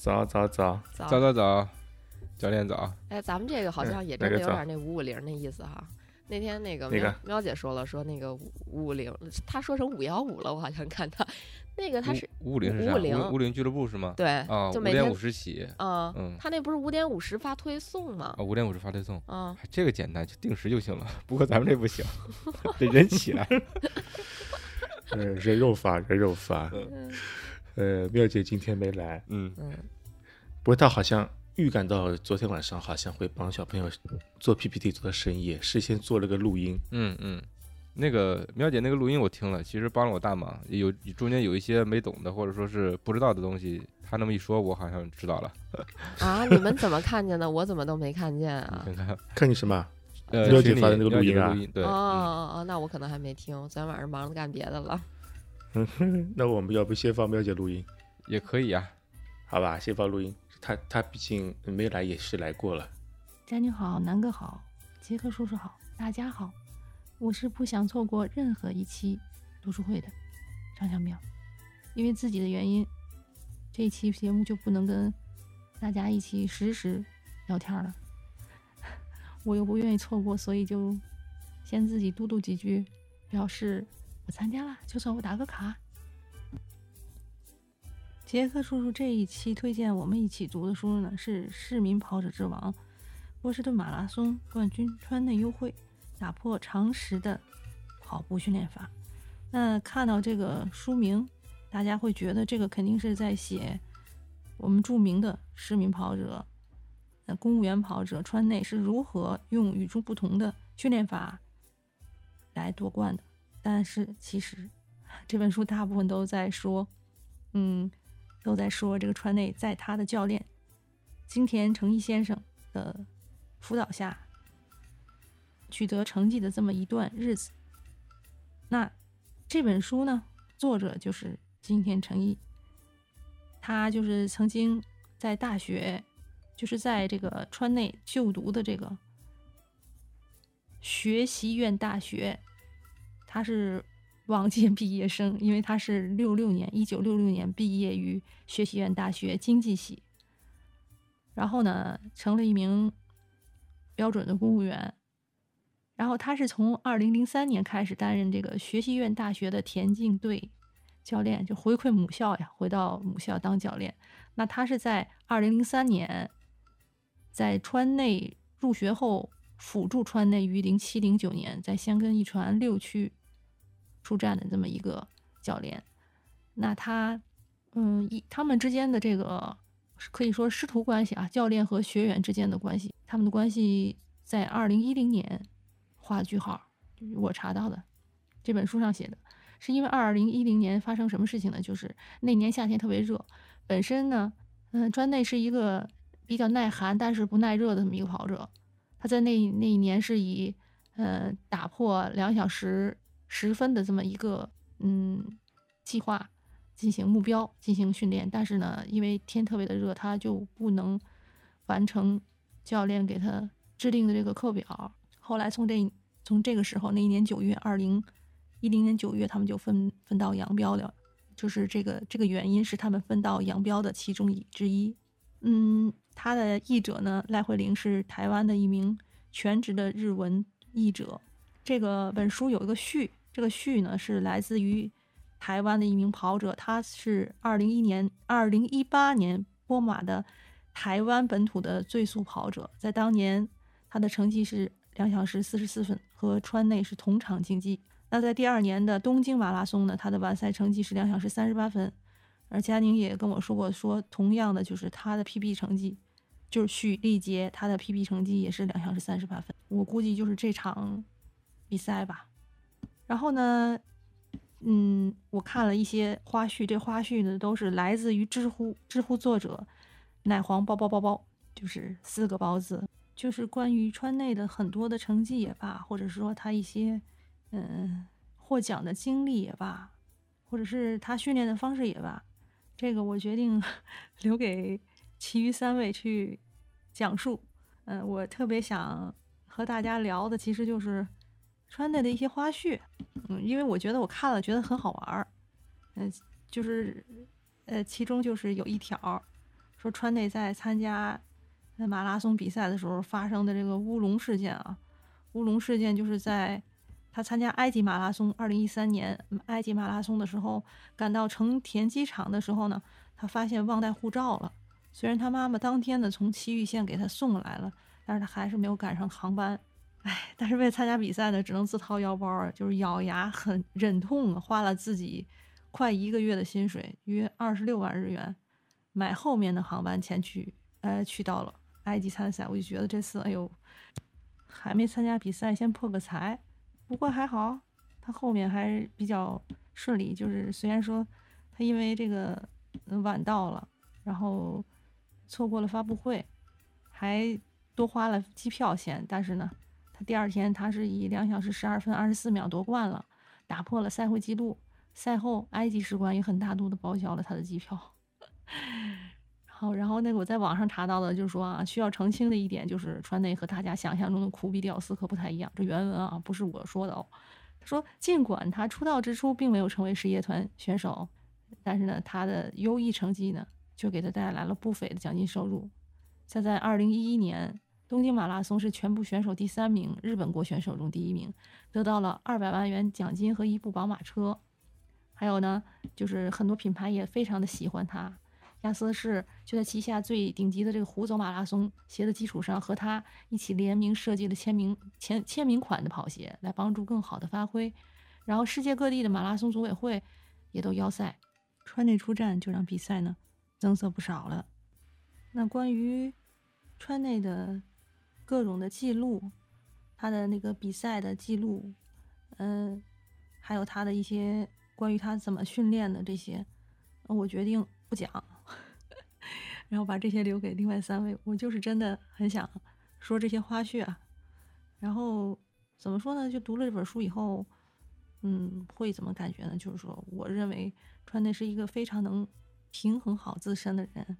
早早早，早早早早，教练早。哎，咱们这个好像也真的有点那五五零那意思哈。那天那个喵喵姐说了，说那个五五零，她说成五幺五了，我好像看她那个她是五五零是啥？五五零俱乐部是吗？对，啊，就每天五点五十起，嗯，嗯，她那不是五点五十发推送吗啊，？五点五十发推送，嗯，这个简单，就定时就行了。不过咱们这不行，得人起来。呃，人肉发人肉发。嗯呃，妙姐今天没来，嗯，嗯，不过他好像预感到昨天晚上好像会帮小朋友做 PPT 做到深夜，事先做了个录音。嗯嗯，那个苗姐那个录音我听了，其实帮了我大忙。有中间有一些没懂的，或者说是不知道的东西，他那么一说，我好像知道了。啊，你们怎么看见的？我怎么都没看见啊？你看看，看你什么？呃，群里苗姐发的那个录音啊哦嗯哦哦，那我可能还没听，昨天晚上忙着干别的了。那我们要不先放喵姐录音，也可以啊。好吧？先放录音。他他毕竟没来也是来过了。佳宁好，南哥好，杰克叔叔好，大家好，我是不想错过任何一期读书会的张小淼，因为自己的原因，这期节目就不能跟大家一起实时聊天了，我又不愿意错过，所以就先自己嘟嘟几句，表示我参加了，就算我打个卡。杰克叔叔这一期推荐我们一起读的书呢，是《市民跑者之王》。波士顿马拉松冠军川内优惠打破常识的跑步训练法。那看到这个书名，大家会觉得这个肯定是在写我们著名的市民跑者、呃公务员跑者川内是如何用与众不同的训练法来夺冠的。但是其实 这本书大部分都在说，嗯，都在说这个川内在他的教练金田诚一先生的辅导下取得成绩的这么一段日子。那这本书呢，作者就是金田诚一，他就是曾经在大学，就是在这个川内就读的这个学习院大学，他是往届毕业生，因为他是六六年，一九六六年毕业于学习院大学经济系，然后呢，成了一名标准的公务员。然后他是从二零零三年开始担任这个学习院大学的田径队教练，就回馈母校呀，回到母校当教练。那他是在二零零三年在川内入学后，辅助川内于零七零九年在香根一传六区出战的这么一个教练。那他，嗯，一他们之间的这个可以说师徒关系啊，教练和学员之间的关系，他们的关系在二零一零年画句号，我查到的这本书上写的，是因为二零一零年发生什么事情呢？就是那年夏天特别热，本身呢，嗯、川内是一个比较耐寒但是不耐热的这么一个跑者，他在那那一年是以呃打破两小时十分的这么一个嗯计划进行目标进行训练，但是呢，因为天特别的热，他就不能完成教练给他制定的这个课表。后来从这从这个时候那一年九月，二零一零年九月，他们就分分道扬镳了。就是这个这个原因是他们分道扬镳的其中一之一。嗯，他的译者呢，赖慧玲是台湾的一名全职的日文译者。这个本书有一个序，这个序呢是来自于台湾的一名跑者，他是二零一年二零一八年波马的台湾本土的最速跑者，在当年他的成绩是两小时四十四分，和川内是同场竞技。那在第二年的东京马拉松呢，他的完赛成绩是两小时三十八分，而佳宁也跟我说过，说同样的就是他的 PB 成绩，就是许力杰他的 PB 成绩也是两小时三十八分，我估计就是这场比赛吧。然后呢，嗯，我看了一些花絮，这花絮呢都是来自于知乎，知乎作者奶黄包包包包，就是四个包子，就是关于川内的很多的成绩也罢，或者是说他一些嗯获奖的经历也罢，或者是他训练的方式也罢，这个我决定 留给其余三位去讲述。嗯，我特别想和大家聊的其实就是川内的一些花絮。嗯，因为我觉得我看了觉得很好玩儿。嗯，就是呃，其中就是有一条说川内在参加呃马拉松比赛的时候发生的这个乌龙事件啊，乌龙事件就是在他参加埃及马拉松，二零一三年埃及马拉松的时候，赶到成田机场的时候呢，他发现忘带护照了。虽然他妈妈当天呢从埼玉县给他送来了，但是他还是没有赶上航班。唉，但是为了参加比赛呢，只能自掏腰包啊，就是咬牙很忍痛，花了自己快一个月的薪水，约二十六万日元，买后面的航班前去，呃，去到了埃及参赛。我就觉得这次，哎呦，还没参加比赛，先破个财。不过还好，他后面还比较顺利。就是虽然说他因为这个晚到了，然后错过了发布会，还多花了机票钱，但是呢。第二天，他是以两小时十二分二十四秒夺冠了，打破了赛会纪录。赛后，埃及使馆也很大度的报销了他的机票。好，然后那个我在网上查到的，就是说啊，需要澄清的一点就是，川内和大家想象中的苦逼屌丝可不太一样。这原文啊，不是我说的哦。他说，尽管他出道之初并没有成为事业团选手，但是呢，他的优异成绩呢，就给他带来了不菲的奖金收入。他在二零一一年。东京马拉松是全部选手第三名，日本国选手中第一名，得到了二百万元奖金和一部宝马车。还有呢，就是很多品牌也非常的喜欢他。亚瑟士就在旗下最顶级的这个虎走马拉松鞋的基础上，和他一起联名设计了签名签签名款的跑鞋，来帮助更好的发挥。然后世界各地的马拉松组委会也都邀赛，川内出战就让比赛呢增色不少了。那关于川内的。各种的记录，他的那个比赛的记录，嗯，还有他的一些关于他怎么训练的这些，我决定不讲，然后把这些留给另外三位。我就是真的很想说这些花絮啊。然后怎么说呢？就读了这本书以后，嗯，会怎么感觉呢？就是说，我认为川内是一个非常能平衡好自身的人。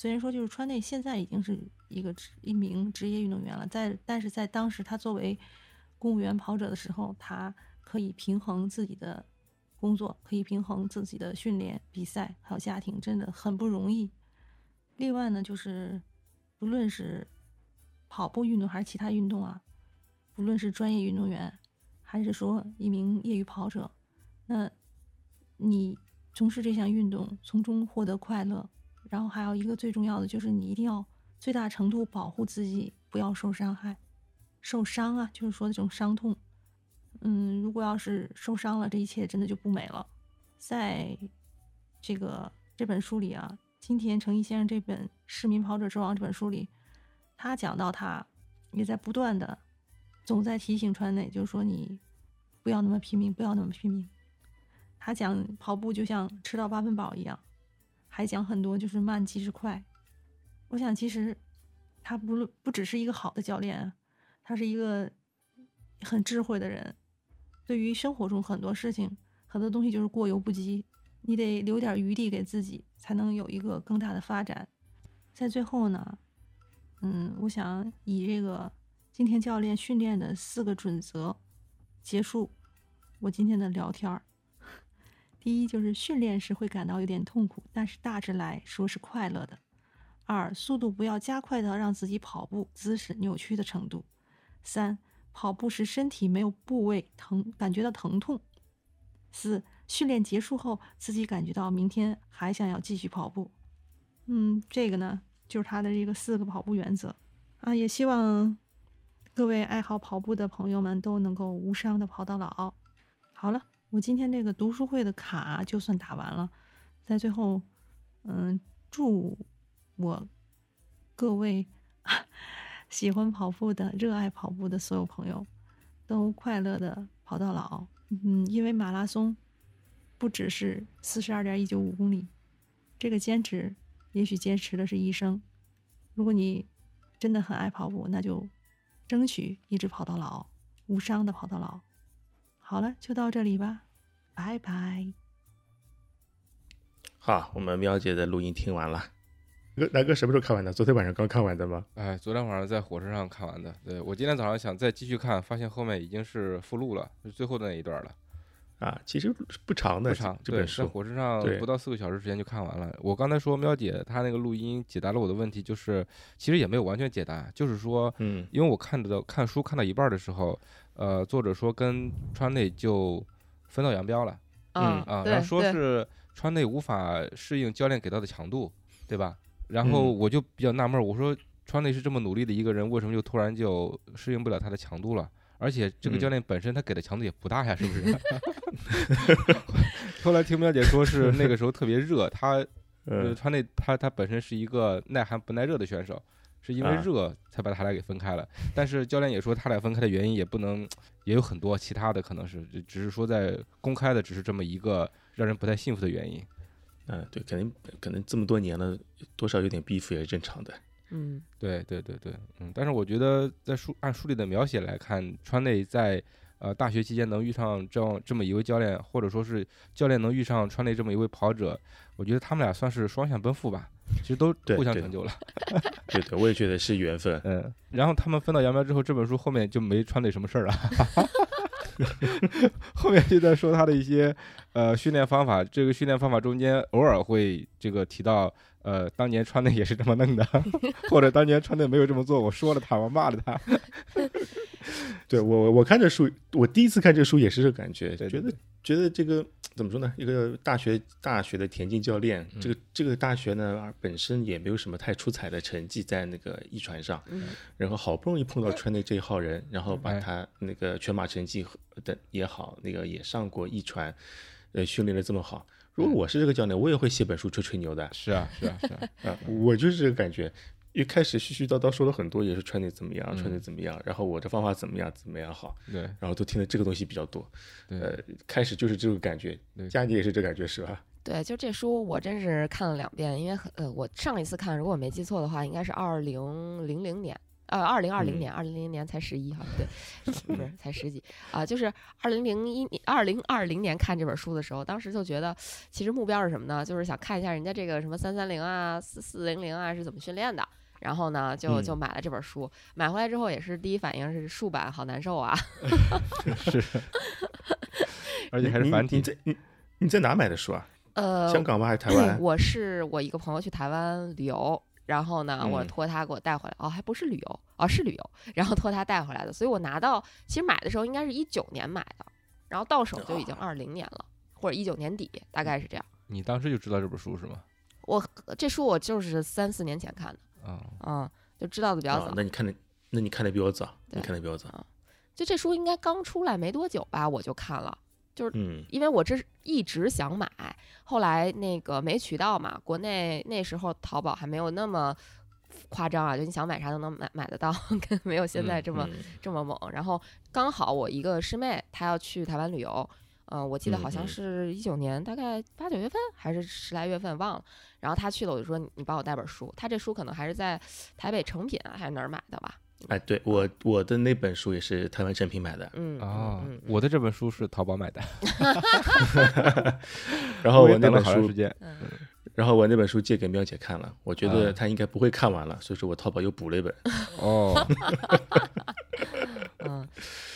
虽然说就是川内现在已经是一个职一名职业运动员了，在但是在当时他作为公务员跑者的时候，他可以平衡自己的工作，可以平衡自己的训练、比赛还有家庭，真的很不容易。另外呢，就是不论是跑步运动还是其他运动啊，不论是专业运动员还是说一名业余跑者，那你从事这项运动，从中获得快乐。然后还有一个最重要的就是，你一定要最大程度保护自己，不要受伤害、受伤啊，就是说这种伤痛。嗯，如果要是受伤了，这一切真的就不美了。在这个这本书里啊，金田诚一先生这本《市民跑者之王》这本书里，他讲到他也在不断的总在提醒川内，就是说你不要那么拼命，不要那么拼命。他讲跑步就像吃到八分饱一样。还讲很多，就是慢即是快。我想，其实他不不只是一个好的教练，他是一个很智慧的人。对于生活中很多事情，很多东西就是过犹不及，你得留点余地给自己，才能有一个更大的发展。在最后呢，嗯，我想以这个今天教练训练的四个准则结束我今天的聊天儿。第一就是训练时会感到有点痛苦，但是大致来说是快乐的。二，速度不要加快到让自己跑步姿势扭曲的程度。三，跑步时身体没有部位疼感觉到疼痛。四，训练结束后自己感觉到明天还想要继续跑步。嗯，这个呢就是他的这个四个跑步原则啊，也希望各位爱好跑步的朋友们都能够无伤的跑到老。好了。我今天这个读书会的卡就算打完了，在最后，嗯，祝我各位 喜欢跑步的、热爱跑步的所有朋友都快乐的跑到老。嗯，因为马拉松不只是四十二点一九五公里，这个坚持也许坚持的是一生。如果你真的很爱跑步，那就争取一直跑到老，无伤的跑到老。好了，就到这里吧，拜拜。好，我们喵姐的录音听完了。哥，南哥什么时候看完的？昨天晚上刚看完的吗？哎，昨天晚上在火车上看完的。对我今天早上想再继续看，发现后面已经是附录了，是最后的那一段了。啊，其实不长的不长，对，在这本书，火车上不到四个小时时间就看完了。我刚才说喵姐她那个录音解答了我的问题，就是其实也没有完全解答，就是说，嗯因为我看到看书看到一半儿的时候，呃，作者说跟川内就分道扬镳了嗯啊，对然后说是川内无法适应教练给到的强度，对吧？然后嗯我就比较纳闷儿，我说川内是这么努力的一个人，为什么就突然就适应不了他的强度了？而且这个教嗯练本身他给的强度也不大呀，是不是？后来听喵姐说是那个时候特别热，他川内他他本身是一个耐寒不耐热的选手，是因为啊热才把他俩给分开了。但是教练也说他俩分开的原因也不能也有很多其他的可能是，只只是说在公开的只是这么一个让人不太幸福的原因。嗯，对，可能可能这么多年了，多少有点逼服也是正常的。嗯对对对对，嗯，但是我觉得在书按书里的描写来看，川内在呃大学期间能遇上这样这么一位教练，或者说是教练能遇上川内这么一位跑者，我觉得他们俩算是双向奔赴吧，其实都互相成就了。对对，我也觉得是缘分。嗯，然后他们分道扬镳之后，这本书后面就没川内什么事儿了，后面就在说他的一些呃训练方法，这个训练方法中间偶尔会这个提到。呃，当年川内也是这么弄的，或者当年川内没有这么做，我说了他，我骂了他。对我我看这书，我第一次看这书也是这感觉，对对觉得觉得这个怎么说呢？一个大学大学的田径教练，这个这个大学呢本身也没有什么太出彩的成绩在那个一传上，嗯然后好不容易碰到川内这一号人，然后把哎他那个全马成绩的也好，那个也上过一传，呃，训练的这么好。如果我是这个教练，我也会写本书吹吹牛的是啊，是啊，是啊，啊！我就是这个感觉。一开始絮絮叨叨说了很多，也是川内怎么样，嗯川内怎么样，然后我的方法怎么样怎么样好，对然后都听的这个东西比较多。对，呃，开始就是这个感觉对，佳妮也是这感觉是吧？对，就这书我真是看了两遍，因为呃，我上一次看，如果我没记错的话，应该是二零零零年，呃，二零二零嗯年，二零零零年才十一哈，对，不是才十几啊、就是二零零一年，二零二零年看这本书的时候，当时就觉得，其实目标是什么呢？就是想看一下人家这个什么三三零啊、四四零零啊是怎么训练的。然后呢，就就嗯买了这本书，买回来之后也是第一反应是竖版好难受啊，是，而且还是繁体。你你在你你在哪买的书啊？呃，香港吗？还是台湾？我是我一个朋友去台湾旅游，然后呢，我嗯托他给我带回来。哦，还不是旅游，哦是旅游，然后托他带回来的。所以我拿到，其实买的时候应该是一九年买的，然后到手就已经二零年了，或者一九年底，大概是这样。你当时就知道这本书是吗？我这书我就是三四年前看的，啊，嗯，就知道的比较早。啊那你看的，那你看的比我早，你看的比我早。就这书应该刚出来没多久吧，我就看了。嗯因为我这是一直想买，后来那个没渠道嘛，国内那时候淘宝还没有那么夸张啊，就你想买啥都能买买得到，跟没有现在这么、嗯这么猛。然后刚好我一个师妹她要去台湾旅游，嗯、我记得好像是一九年大概八九月份还是十来月份忘了。然后她去了，我就说你你帮我带本书，她这书可能还是在台北成品啊还是哪儿买的吧？哎，对我我的那本书也是台湾正品买的，嗯哦我的这本书是淘宝买的 然后我那本书。嗯然后我那本书借给喵姐看了，我觉得啊她应该不会看完了，所以说我淘宝又补了一本。哦，嗯，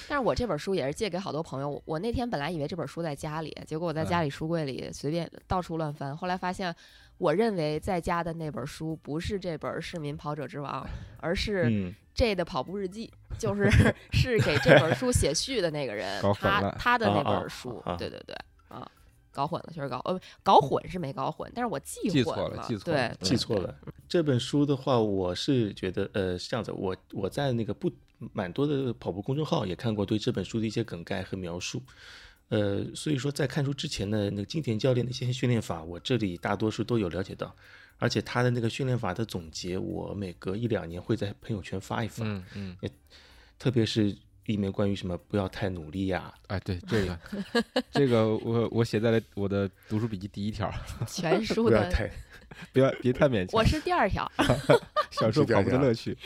但是我这本书也是借给好多朋友。我我那天本来以为这本书在家里，结果我在嗯家里书柜里随便到处乱翻，后来发现，我认为在家的那本书不是这本《市民跑者之王》，而是嗯 J 的跑步日记，就 是是给这本书写序的那个人搞，混他了他的那本书，啊对对对啊。搞混了，确实搞呃，搞混是没搞混，但是我记混记错了记错了，对记错了。这本书的话，我是觉得，呃，是这样子，我我在那个不蛮多的跑步公众号也看过对这本书的一些梗概和描述，呃，所以说在看书之前呢，那个金田教练的一些训练法，我这里大多数都有了解到，而且他的那个训练法的总结，我每隔一两年会在朋友圈发一发，嗯嗯，特别是里面关于什么不要太努力呀、哎，对这个，这个我我写在了我的读书笔记第一条，全书 的，不要太不要别太勉强我，是第二条，享受跑步的乐趣。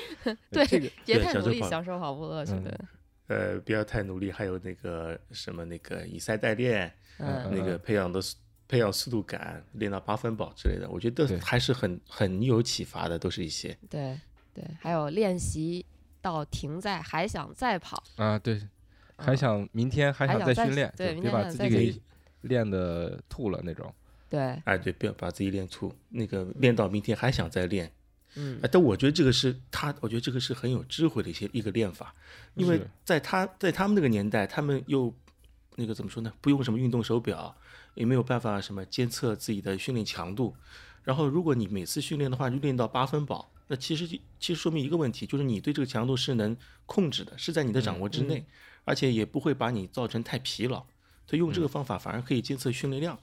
对这个别太努力，享受跑步乐趣，嗯对，呃不要太努力，还有那个什么那个以赛代练，嗯那个培养的速培养速度感，练到八分饱之类的，我觉得还是很很有启发的，都是一些。对对，还有练习到停在还想再跑，啊，对，还嗯想明天还想再再训练，对明就别把自己给练的吐了那种。对，哎，对，不要把自己练吐，那个练到明天还想再练。嗯哎，但我觉得这个是他，我觉得这个是很有智慧的一些一个练法，因为在他在他们那个年代，他们又那个怎么说呢？不用什么运动手表，也没有办法什么监测自己的训练强度。然后，如果你每次训练的话，就练到八分饱，那其实就其实说明一个问题，就是你对这个强度是能控制的，是在你的掌握之内，而且也不会把你造成太疲劳。所以用这个方法反而可以监测训练量，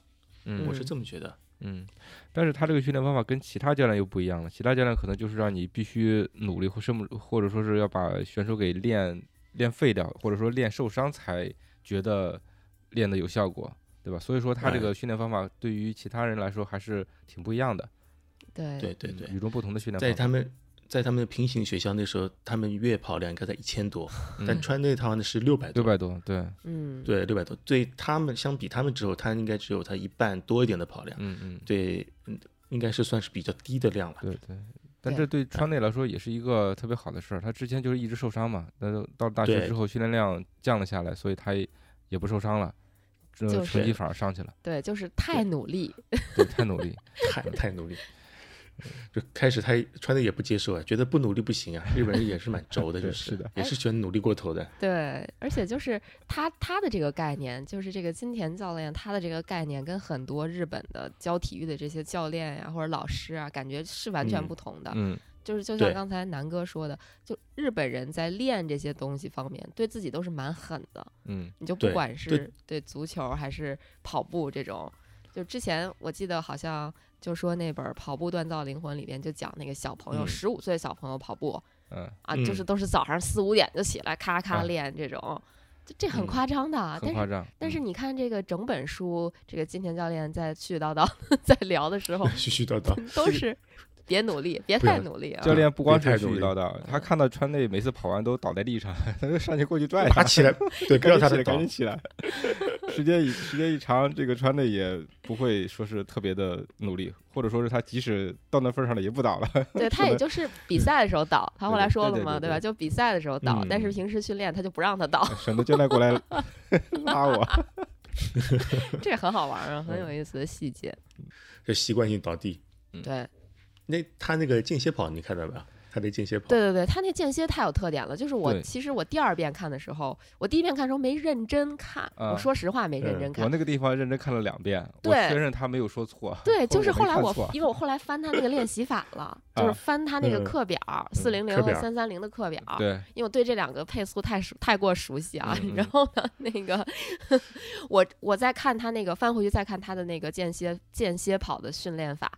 嗯我是这么觉得。嗯，但是他这个训练方法跟其他教练又不一样了。其他教练可能就是让你必须努力，或甚至或者说是要把选手给练练废掉，或者说练受伤才觉得练的有效果，对吧？所以说他这哎个训练方法对于其他人来说还是挺不一样的，对对对对，嗯与众不同的训练方法。在他们在他们的平行学校那时候，他们月跑量应该在一千多，但川内他呢是六百多，六百多，对，嗯对六百多，对他们相比他们之后，他应该只有他一半多一点的跑量，嗯嗯，对，嗯应该是算是比较低的量了。对对。但这对川内来说也是一个特别好的事儿，他之前就是一直受伤嘛，但是到了大学之后训练量降了下来，所以他也也不受伤了，这就是成绩反而上去了，对，就是太努力，对，太努力。太太努力，就开始他穿的也不接受啊，觉得不努力不行啊。日本人也是蛮 轴的，就是是的也是喜欢努力过头的。对，而且就是他他的这个概念，就是这个金田教练他的这个概念，跟很多日本的教体育的这些教练呀或者老师啊，感觉是完全嗯不同的。嗯，就是就像刚才南哥说的，就日本人在练这些东西方面，对自己都是蛮狠的。嗯你就不管是对足球还是跑步这种，就之前我记得好像就说那本《跑步锻造灵魂》里边就讲那个小朋友，嗯十五岁小朋友跑步嗯，啊，就是嗯都是早上四五点就起来咔咔啊练这种，这这很嗯夸张的。啊但是很夸张。但是嗯你看这个整本书，这个金田教练在絮絮叨叨 在聊的时候，絮絮叨叨，都是 别努力，别太努力啊。教练不光是别太努力絮絮叨叨，他看到川内每次跑完都倒在地上，他就上去过去拽他，起来，对，不要他的赶紧起来。时间一时间一长，这个川内也不会说是特别的努力，或者说是他即使到那份儿上了也不倒了。对他也就是比赛的时候倒，他后来说了嘛，对对对对就比赛的时候倒，但是嗯平时训练他就不让他倒，省得教练过来拉我。这很好玩啊，很有意思的细节。就习惯性倒地。对那他那个间歇跑你看到没有？他那间歇跑，对对对，他那间歇太有特点了。就是我其实我第二遍看的时候，我第一遍看的时候没认真看，啊我说实话没认嗯真看我。那个地方认真看了两遍，我对确认他没有说错。对，就是后来我因为我后来翻他那个练习法了，就是啊翻他那个嗯课表，四零零和三三零的课表。对，因为我对这两个配速太熟太过熟悉啊，然后呢，那个我我在看他那个翻回去再看他的那个间歇间歇跑的训练法，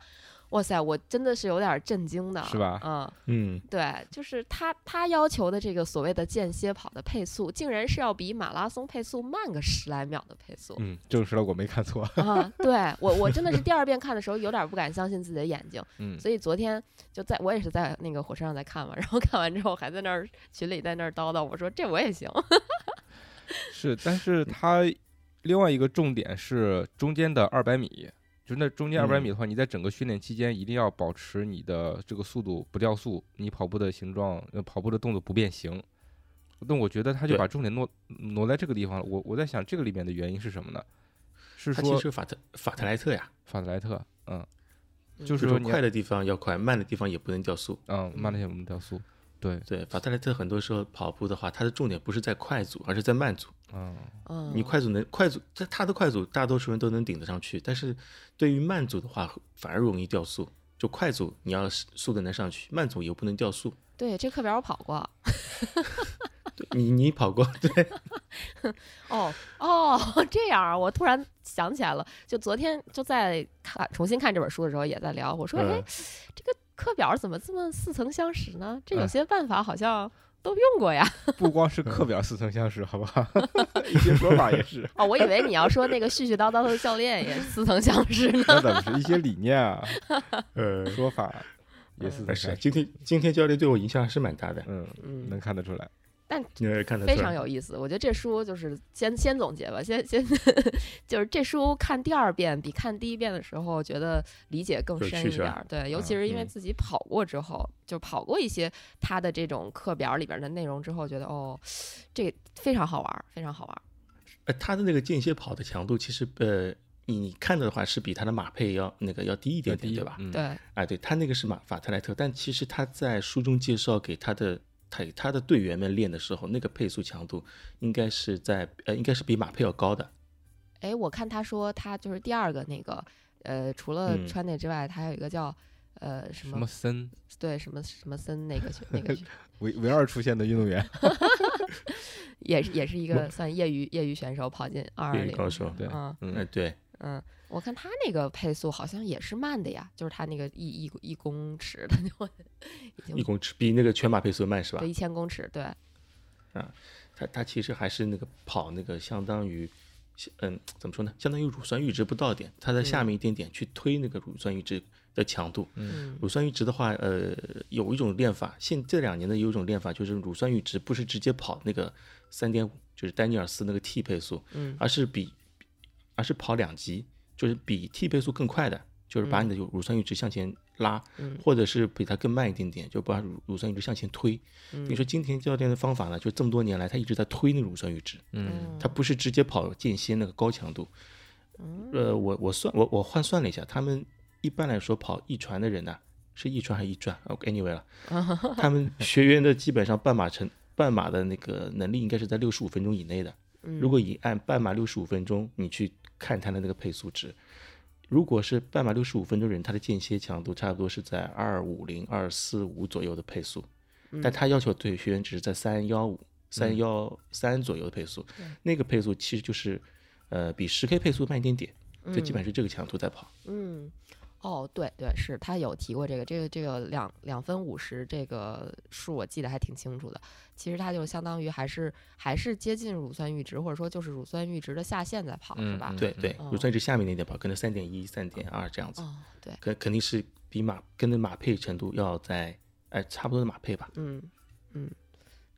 哇塞，我真的是有点震惊的，是吧嗯，嗯，对，就是他他要求的这个所谓的间歇跑的配速，竟然是要比马拉松配速慢个十来秒的配速。嗯，证实了我没看错。啊，对我我真的是第二遍看的时候有点不敢相信自己的眼睛，嗯，所以昨天就在我也是在那个火车上在看嘛，然后看完之后还在那儿群里在那儿叨叨，我说这我也行，是，但是他另外一个重点是中间的二百米，就是那中间二百嗯米的话，你在整个训练期间一定要保持你的这个速度不掉速，你跑步的形状、呃跑步的动作不变形。那我觉得他就把重点挪挪在这个地方了。我我在想这个里面的原因是什么呢？是他其说实法特法特莱特呀，法特莱特，嗯，嗯就是说快的地方要快，慢的地方也不能掉速。嗯慢的也不能掉速，对，对，法特莱特很多时候跑步的话，它的重点不是在快组，而是在慢组。嗯嗯，你快组能快组，在他的快组大多数人都能顶得上去，但是对于慢组的话，反而容易掉速。就快组你要速度能上去，慢组又不能掉速。对这课表我跑过，对你你跑过对，哦 哦，这样啊，我突然想起来了，就昨天就在看重新看这本书的时候也在聊，我说，哎嗯，这个课表怎么这么似曾相识呢？这有哎些办法好像都用过呀。不光是课表似曾相识，好不好？一些说法也是，哦，我以为你要说那个絮絮叨叨的教练也似曾相识呢。那倒不是一些理念啊、呃，说法也似曾但是相识。今天今天教练对我影响还是蛮大的。嗯，嗯能看得出来。但非。常有意思。我觉得这书就是先先总结吧，先先 就是这书看第二遍比看第一遍的时候觉得理解更深一点儿。对，尤其啊是因为嗯自己跑过之后，就跑过一些他的这种课表里边的内容之后，觉得哦，这非常好玩儿，非常好玩儿。呃，他的那个间歇跑的强度，其实呃，你你看的话是比他的马配要那个要低一点点，对吧？嗯，对，啊，对他那个是马法特莱特，但其实他在书中介绍给他的他他的队员们练的时候，那个配速强度应该是在呃应该是比马配要高的。哎，我看他说他就是第二个那个，呃，除了嗯川内之外，他还有一个叫呃什什么么森对什么什么森那个那个选 唯唯二出现的运动员 也是也是一个算业余业余选手，跑进二二零高手对嗯哎，嗯，对，嗯，我看他那个配速好像也是慢的呀，就是他那个一一一公尺的就已经一公尺比那个全马配速慢是吧对？一千公尺，对，啊他他其实还是那个跑那个相当于，嗯，怎么说呢？相当于乳酸阈值不到点，他在下面一点点去推那个乳酸阈值的强度。嗯乳酸阈值的话，呃，有一种练法，现这两年的有一种练法，就是乳酸阈值不是直接跑那个三点五，就是丹尼尔斯那个 T 配速，嗯而是比，而是跑两级，就是比 T 倍速更快的，就是把你的乳酸阈值向前拉，嗯或者是比它更慢一点点，就把乳乳酸阈值向前推。嗯你说金田教练的方法呢，就这么多年来他一直在推那个乳酸阈值，嗯他不是直接跑间歇那个高强度。嗯呃，我我算我我换算了一下，他们一般来说跑一传的人呢、是一传还是一转？OK，anyway、了，他们学员的基本上半马成半马的那个能力应该是在六十五分钟以内的。嗯如果以按半马六十五分钟，你去看他的那个配速值，如果是半马六十五分钟人，他的间歇强度差不多是在二五零、二四五左右的配速，但他要求对学员只是在三幺五、三幺三左右的配速，那个配速其实就是呃比十 K 配速慢一点点，就基本上是这个强度在跑。嗯，哦，对对，是他有提过这个，这个这个两两分五十这个数我记得还挺清楚的。其实它就相当于还是还是接近乳酸阈值，或者说就是乳酸阈值的下限在跑，是吧？对对，哦乳酸值下面那点跑，可能三点一、三点二这样子，哦，对，肯肯定是比马跟那马配程度要在哎差不多的马配吧。嗯嗯，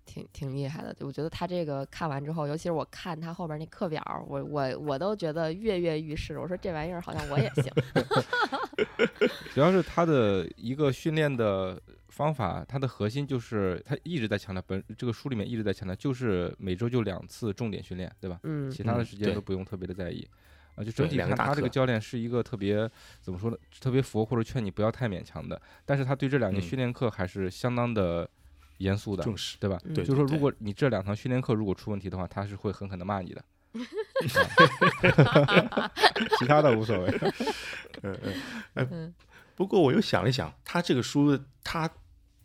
挺挺厉害的。我觉得他这个看完之后，尤其是我看他后边那课表，我我我都觉得跃跃欲试。我说这玩意儿好像我也行。主要是他的一个训练的方法，它的核心就是他一直在强调，本这个书里面一直在强调，就是每周就两次重点训练，对吧？嗯其他的时间都不用特别的在意。啊，就整体看他这个教练是一个特别怎么说呢？特别佛或者劝你不要太勉强的，但是他对这两节嗯训练课还是相当的严肃的，重视，对吧？嗯对，就是说，如果你这两堂训练课如果出问题的话，他是会狠狠的骂你的。其他的无所谓。嗯嗯，不过我又想了想，他这个书，他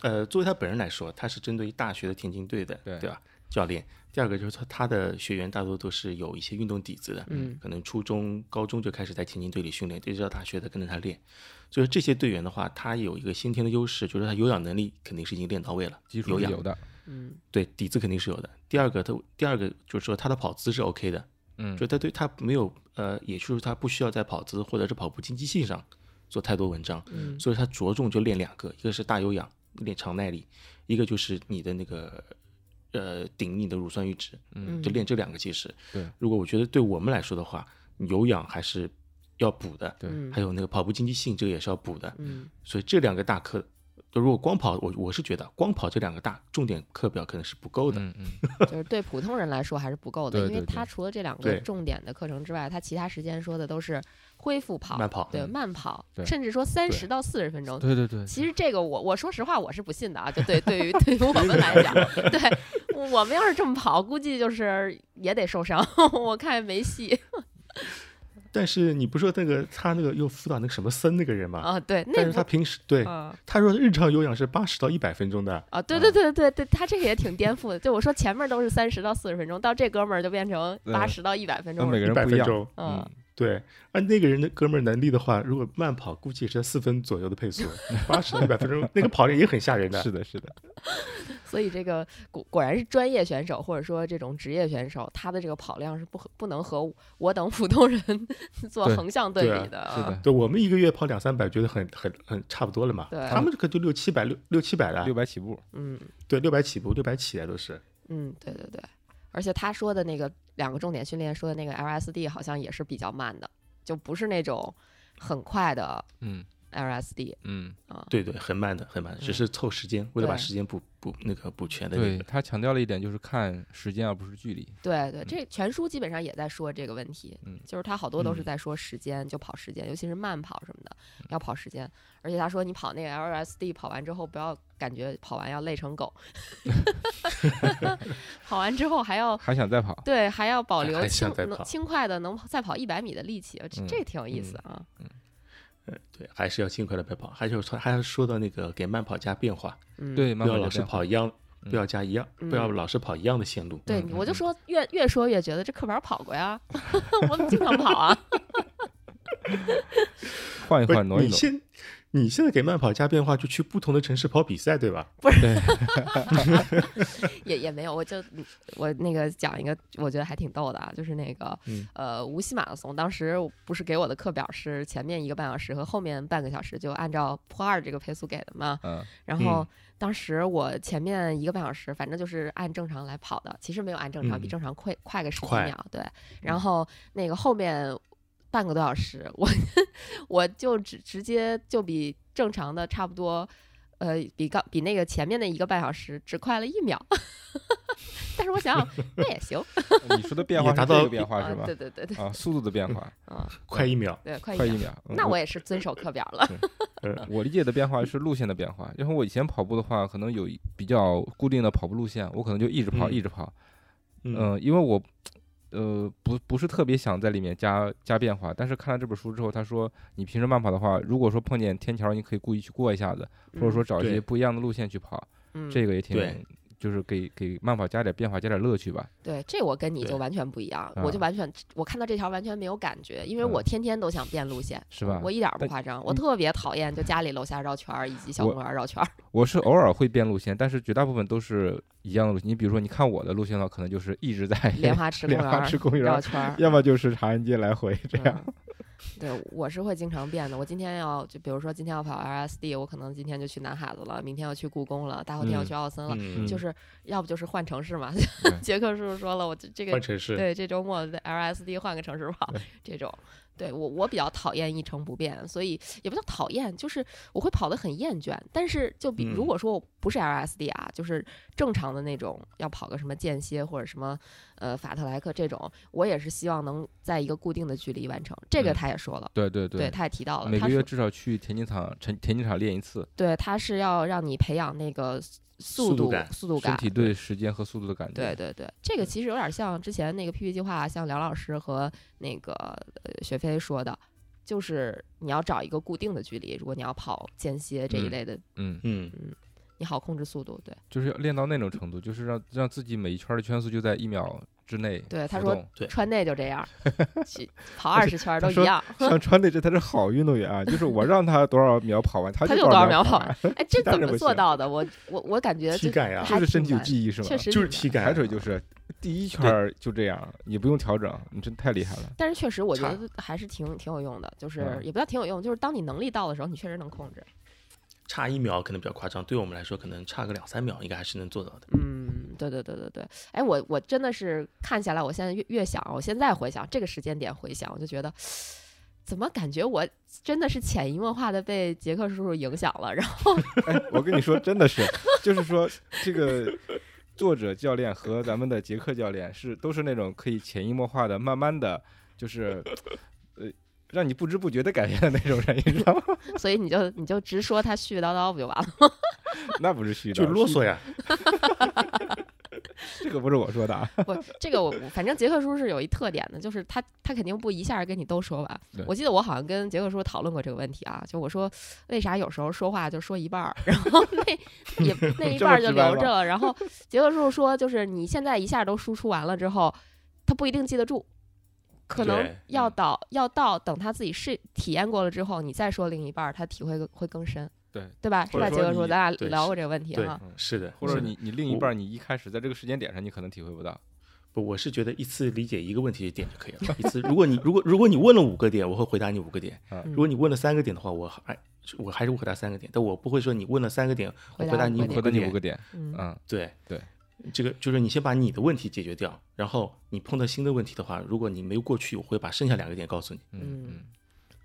呃，作为他本人来说，他是针对于大学的田径队的，对吧？教练。第二个就是说，他的学员大多都是有一些运动底子的，嗯可能初中、高中就开始在田径队里训练，一直到大学的跟着他练。所以这些队员的话，他有一个先天的优势，就是他有氧能力肯定是已经练到位了，基础有氧有的，嗯对底子肯定是有的。第二个，他第二个就是说他的跑姿是 OK 的，嗯就他对他没有呃，也就是他不需要在跑姿或者是跑步经济性上做太多文章，嗯所以他着重就练两个，一个是大有氧练长耐力，一个就是你的那个呃顶你的乳酸阈值，嗯就练这两个其实。对，如果我觉得对我们来说的话，有氧还是要补的，对嗯还有那个跑步经济性这个也是要补的，嗯所以这两个大课。如果光跑，我我是觉得光跑这两个大重点课表可能是不够的。嗯嗯，就是对普通人来说还是不够的，对对因为他除了这两个重点的课程之外，他其他时间说的都是恢复跑、慢跑对嗯慢跑，甚至说三十到四十分钟。对对对，其实这个我我说实话我是不信的啊，就对对于 对于我们来讲，对我们要是这么跑，估计就是也得受伤，我看没戏但是你不说那个他那个又辅导那个什么森那个人吗？啊。对，那但是他平时对啊他说日常有氧是八十到一百分钟的，啊，对对对对对，他这个也挺颠覆的。就我说前面都是三十到四十分钟，到这哥们儿就变成对八十到一百分钟了。每个人不一样。嗯，对，按那个人的哥们儿能力的话，如果慢跑，估计也是在四分左右的配速，八十到一百分钟，那个跑量也很吓人的。是的，是的，所以这个果果然是专业选手，或者说这种职业选手，他的这个跑量是不和不能和我等普通人 做横向对对啊比的。是的啊，对，我们一个月跑两三百，觉得很很很差不多了嘛。对他们这个就六七百六六七百的六，百起步。嗯对，六百起步，六百起来都是。嗯，对对对，而且他说的那个两个重点训练说的那个 LSD 好像也是比较慢的，就不是那种很快的嗯 LSD 嗯，啊。对对，很慢的，很慢的，只嗯是凑时间，为了把时间补补那个补全的那个。对他强调了一点，就是看时间而不是距离。对对，这全书基本上也在说这个问题，嗯。就是他好多都是嗯在说时间，就跑时间，尤其是慢跑什么的，要跑时间。而且他说你跑那个 LSD 跑完之后，不要感觉跑完要累成狗，跑完之后还要还想再跑，对还要保留轻想再跑。能轻快的能再跑一百米的力气，这挺有意思啊。呃，对，还是要尽快的白跑。还有说，还要说到那个给慢跑加变化，嗯，对，慢不要老是跑一样，嗯不要加一样，不要嗯老是跑一样的线路。对，嗯嗯我就说越越说越觉得这课本跑过呀，我们经常跑啊。换一换，挪一挪。你现在给慢跑加变化，就去不同的城市跑比赛，对吧？不是 也也没有，我就我那个讲一个，我觉得还挺逗的啊，就是那个、嗯呃无锡马拉松，当时不是给我的课表是前面一个半小时和后面半个小时，就按照破二这个配速给的嘛。嗯然后当时我前面一个半小时，反正就是按正常来跑的，其实没有按正常，比嗯正常快快个十几秒。对，然后那个后面半个多小时，我 我就直直接就比正常的差不多，呃，比刚比那个前面的一个半小时只快了一秒。但是我想想，那也行，你说的变化也达到是这个变化是啊吧？对对对对，啊，速度的变化，啊，快一秒，对，快一秒。那我也是遵守课表了。呃，我理解的变化是路线的变化。然后我以前跑步的话，可能有一比较固定的跑步路线，我可能就一直跑，嗯一直跑。嗯嗯，因为我呃不不是特别想在里面加加变化，但是看了这本书之后，他说你平时慢跑的话，如果说碰见天桥，你可以故意去过一下子，或者说找一些不一样的路线去跑，嗯，这个也挺对就是给给慢跑加点变化，加点乐趣吧。对，这我跟你就完全不一样，我就啊完全我看到这条完全没有感觉，因为我嗯天天都想变路线，是吧我一点儿不夸张，我特别讨厌就家里楼下绕圈儿以及小公园绕圈儿。我是偶尔会变路线，但是绝大部分都是一样的路线。你比如说，你看我的路线的话，可能就是一直在莲花池公莲花池公园，绕圈儿，要么就是长安街来回这样。嗯对，我是会经常变的。我今天要就比如说今天要跑 LSD，我可能今天就去南海子了，明天要去故宫了，大后天要嗯去奥森了，嗯，就是要不就是换城市嘛。对。杰克叔叔说了，我这这个换城市，对，这周末在 LSD 换个城市跑，这种，对我我比较讨厌一成不变，所以也不叫讨厌，就是我会跑得很厌倦。但是就比如嗯果说我不是 LSD 啊，就是正常的那种要跑个什么间歇或者什么呃法特莱克这种，我也是希望能在一个固定的距离完成。这个嗯他也说了。对对对，他也提到了，每个月至少去田径场、田田径场练一次，对，他是要让你培养那个速度速度感速度感，身体对时间和速度的感觉。对对对，这个其实有点像之前那个 PP 计划，像梁老师和那个呃雪飞说的，就是你要找一个固定的距离，如果你要跑间歇这一嗯类的，嗯，嗯，你好控制速度。对就是要练到那种程度，就是让让自己每一圈的圈速就在一秒之内。对，他说川内就这样，跑二十圈儿都一样，像川内这才是好运动员啊，就是我让他多少秒跑完，他他就就多少秒秒跑完。哎，这 怎么做到的？我我我感觉就体感呀，就是身体有记忆是吗？确实就是体感，海水就是第一圈儿就这样，你不用调整，你真太厉害了。但是确实，我觉得还是挺挺有用的，就是嗯也不叫挺有用，就是当你能力到的时候，你确实能控制。差一秒可能比较夸张，对我们来说可能差个两三秒，应该还是能做到的。嗯，对对对对对，哎，我我真的是看下来，我现在越越想，我现在回想这个时间点回想，我就觉得，怎么感觉我真的是潜移默化的被杰克叔叔影响了，然后哎，我跟你说，真的是，就是说这个作者教练和咱们的杰克教练是都是那种可以潜移默化的、慢慢的，就是呃，让你不知不觉的改变的那种人，你知道吗？所以你就你就直说他絮絮叨叨不就完了吗？那不是絮叨，就啰嗦呀，这个不是我说的啊。不，这个我我反正杰克叔是有一特点的，就是他他肯定不一下跟你都说完。我记得我好像跟杰克叔讨论过这个问题啊，就我说为啥有时候说话就说一半儿，然后那也那一半儿就留着了，然后杰克叔叔说就是你现在一下都输出完了之后，他不一定记得住。可能要到要到等他自己试体验过了之后，你再说另一半儿，他体会会更深，对，对吧？是吧，杰哥说咱俩聊过这个问题对哈。是的，或者你你另一半儿，你一开始在这个时间点上，你可能体会不到。不，我是觉得一次理解一个问题点就可以了。一次，如果你如果如果你问了五个点，我会回答你五个点；嗯如果你问了三个点的话，我还我还是会回答三个点，但我不会说你问了三个点，我回答你五个回答你五个点。五个点，嗯嗯，对对，这个就是你先把你的问题解决掉，然后你碰到新的问题的话，如果你没有过去，我会把剩下两个点告诉你。嗯嗯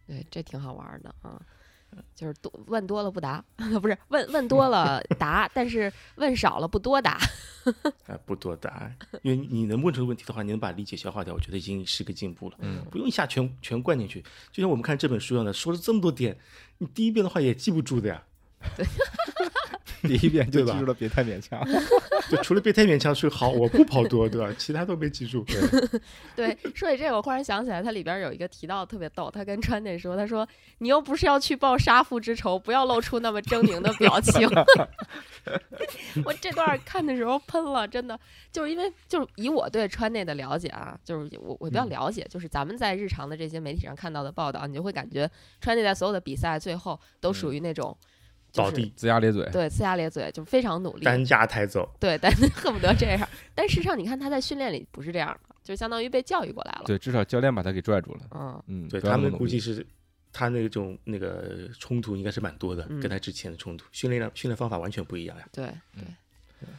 对，这挺好玩的啊。就是多问多了不答，不是问问多了答，但是问少了不多答。啊，不多答，因为你能问出问题的话，你能把理解消化掉，我觉得已经是个进步了。嗯不用一下全全灌进去，就像我们看这本书一样的，说了这么多点，你第一遍的话也记不住的呀。第一遍就对吧记住了，别太勉强。就除了别太勉强说好，我不跑多，对吧？其他都没记住。对，说起这个，我忽然想起来，它里边有一个提到特别逗，他跟川内说，他说你又不是要去报杀父之仇，不要露出那么狰狞的表情。我这段看的时候喷了，真的，就是因为就是以我对川内的了解啊，就是我我比较嗯了解，就是咱们在日常的这些媒体上看到的报道，你就会感觉川内在所有的比赛最后都属于那种。就是倒地龇牙咧嘴，对，龇牙咧嘴，就非常努力，担架抬走，对，但恨不得这样。但事实上，你看他在训练里不是这样的，就相当于被教育过来了。对，至少教练把他给拽住了。嗯，嗯，对他们估计是他那种那个冲突应该是蛮多的，嗯跟他之前的冲突，训练量训练方法完全不一样呀。对嗯对，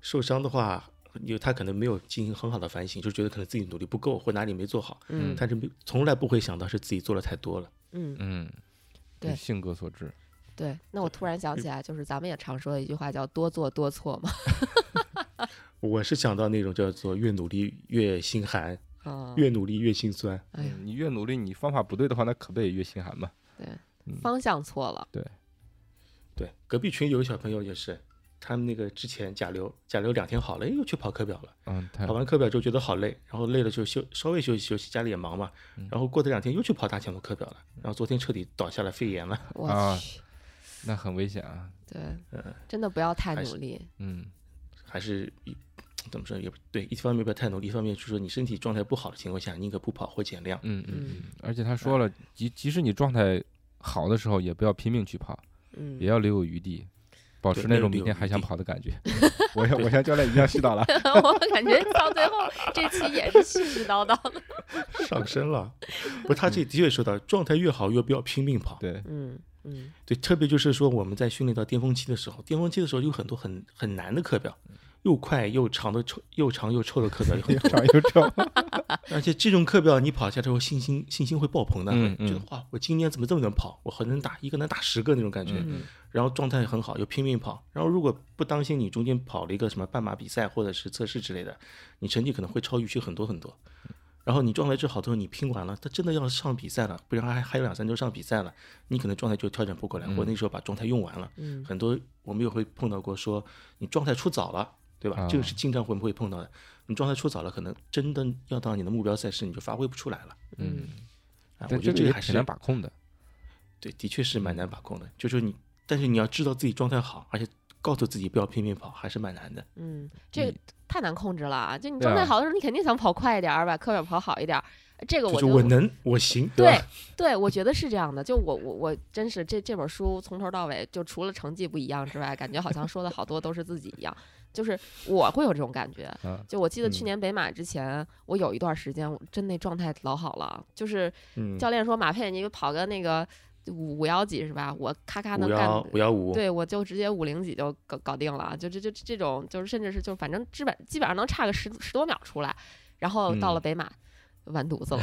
受伤的话，有他可能没有进行很好的反省，就觉得可能自己努力不够或哪里没做好，嗯但是没从来不会想到是自己做的太多了。嗯，嗯，对性格所致。对。那我突然想起来，就是咱们也常说的一句话叫“多做多错”嘛。我是想到那种叫做越努力越心寒，嗯，越努力越心酸。哎呀，嗯你越努力，你方法不对的话，那可不也越心寒嘛？对嗯，方向错了。对，对隔壁群有个小朋友也是，他们那个之前甲流甲流两天好了，哎又去跑课表了。嗯，太跑完课表之后觉得好累，然后累了就休稍微休息休息，家里也忙嘛，嗯然后过这两天又去跑大强度课表了，然后昨天彻底倒下了肺炎了。我啊去，那很危险啊。对，真的不要太努力。嗯还是一怎么说也不对，一方面不要太努力，一方面就是说你身体状态不好的情况下，宁可不跑或减量。嗯嗯嗯嗯，而且他说了，即即使你状态好的时候，也不要拼命去跑，嗯也，要留有余地，保持那种明天还想跑的感觉。我像我像教练一样絮叨了。我感觉到最后这期也是絮絮叨叨的。上升了，不，他这的确说到，状态越好越不要拼命跑。对，嗯嗯对，特别就是说我们在训练到巅峰期的时候，巅峰期的时候有很多很很难的课表，又快又长的臭又长又臭的课表又，长又臭。而且这种课表你跑下之后信心信心会爆棚的，嗯嗯觉得哇，我今年怎么这么能跑？我很能打，一个能打十个那种感觉。嗯然后状态很好，又拼命跑。然后如果不当心，你中间跑了一个什么半马比赛或者是测试之类的，你成绩可能会超预期很多很多。然后你状态治好之后，你拼完了，他真的要上比赛了，不然还还有两三周上比赛了，你可能状态就调整不过来，或者那时候把状态用完了。嗯很多我们也会碰到过说你状态出早了，对吧？啊这个是经常会不会碰到的。你状态出早了，可能真的要到你的目标赛事，你就发挥不出来了。嗯啊，我觉得这个还是难把控的。对，的确是蛮难把控的。就是你，但是你要知道自己状态好，而且告诉自己不要拼命跑，还是蛮难的。嗯，这个太难控制了啊！就你状态好的时候，你肯定想跑快一点儿，把课表跑好一点儿。这个我就我能，我行，对吧？对，我觉得是这样的。就我我我真是这这本书从头到尾，就除了成绩不一样之外，感觉好像说的好多都是自己一样。就是我会有这种感觉。啊，就我记得去嗯年北马之前，我有一段时间我真那状态老好了，就是嗯，教练说马佩你跑个那个五五幺几是吧？我咔咔能干五幺五，对，我就直接五零几就搞搞定了，就这这这种，就是甚至是就反正基本基本上能差个十十多秒出来，然后到了嗯北马。完犊子了，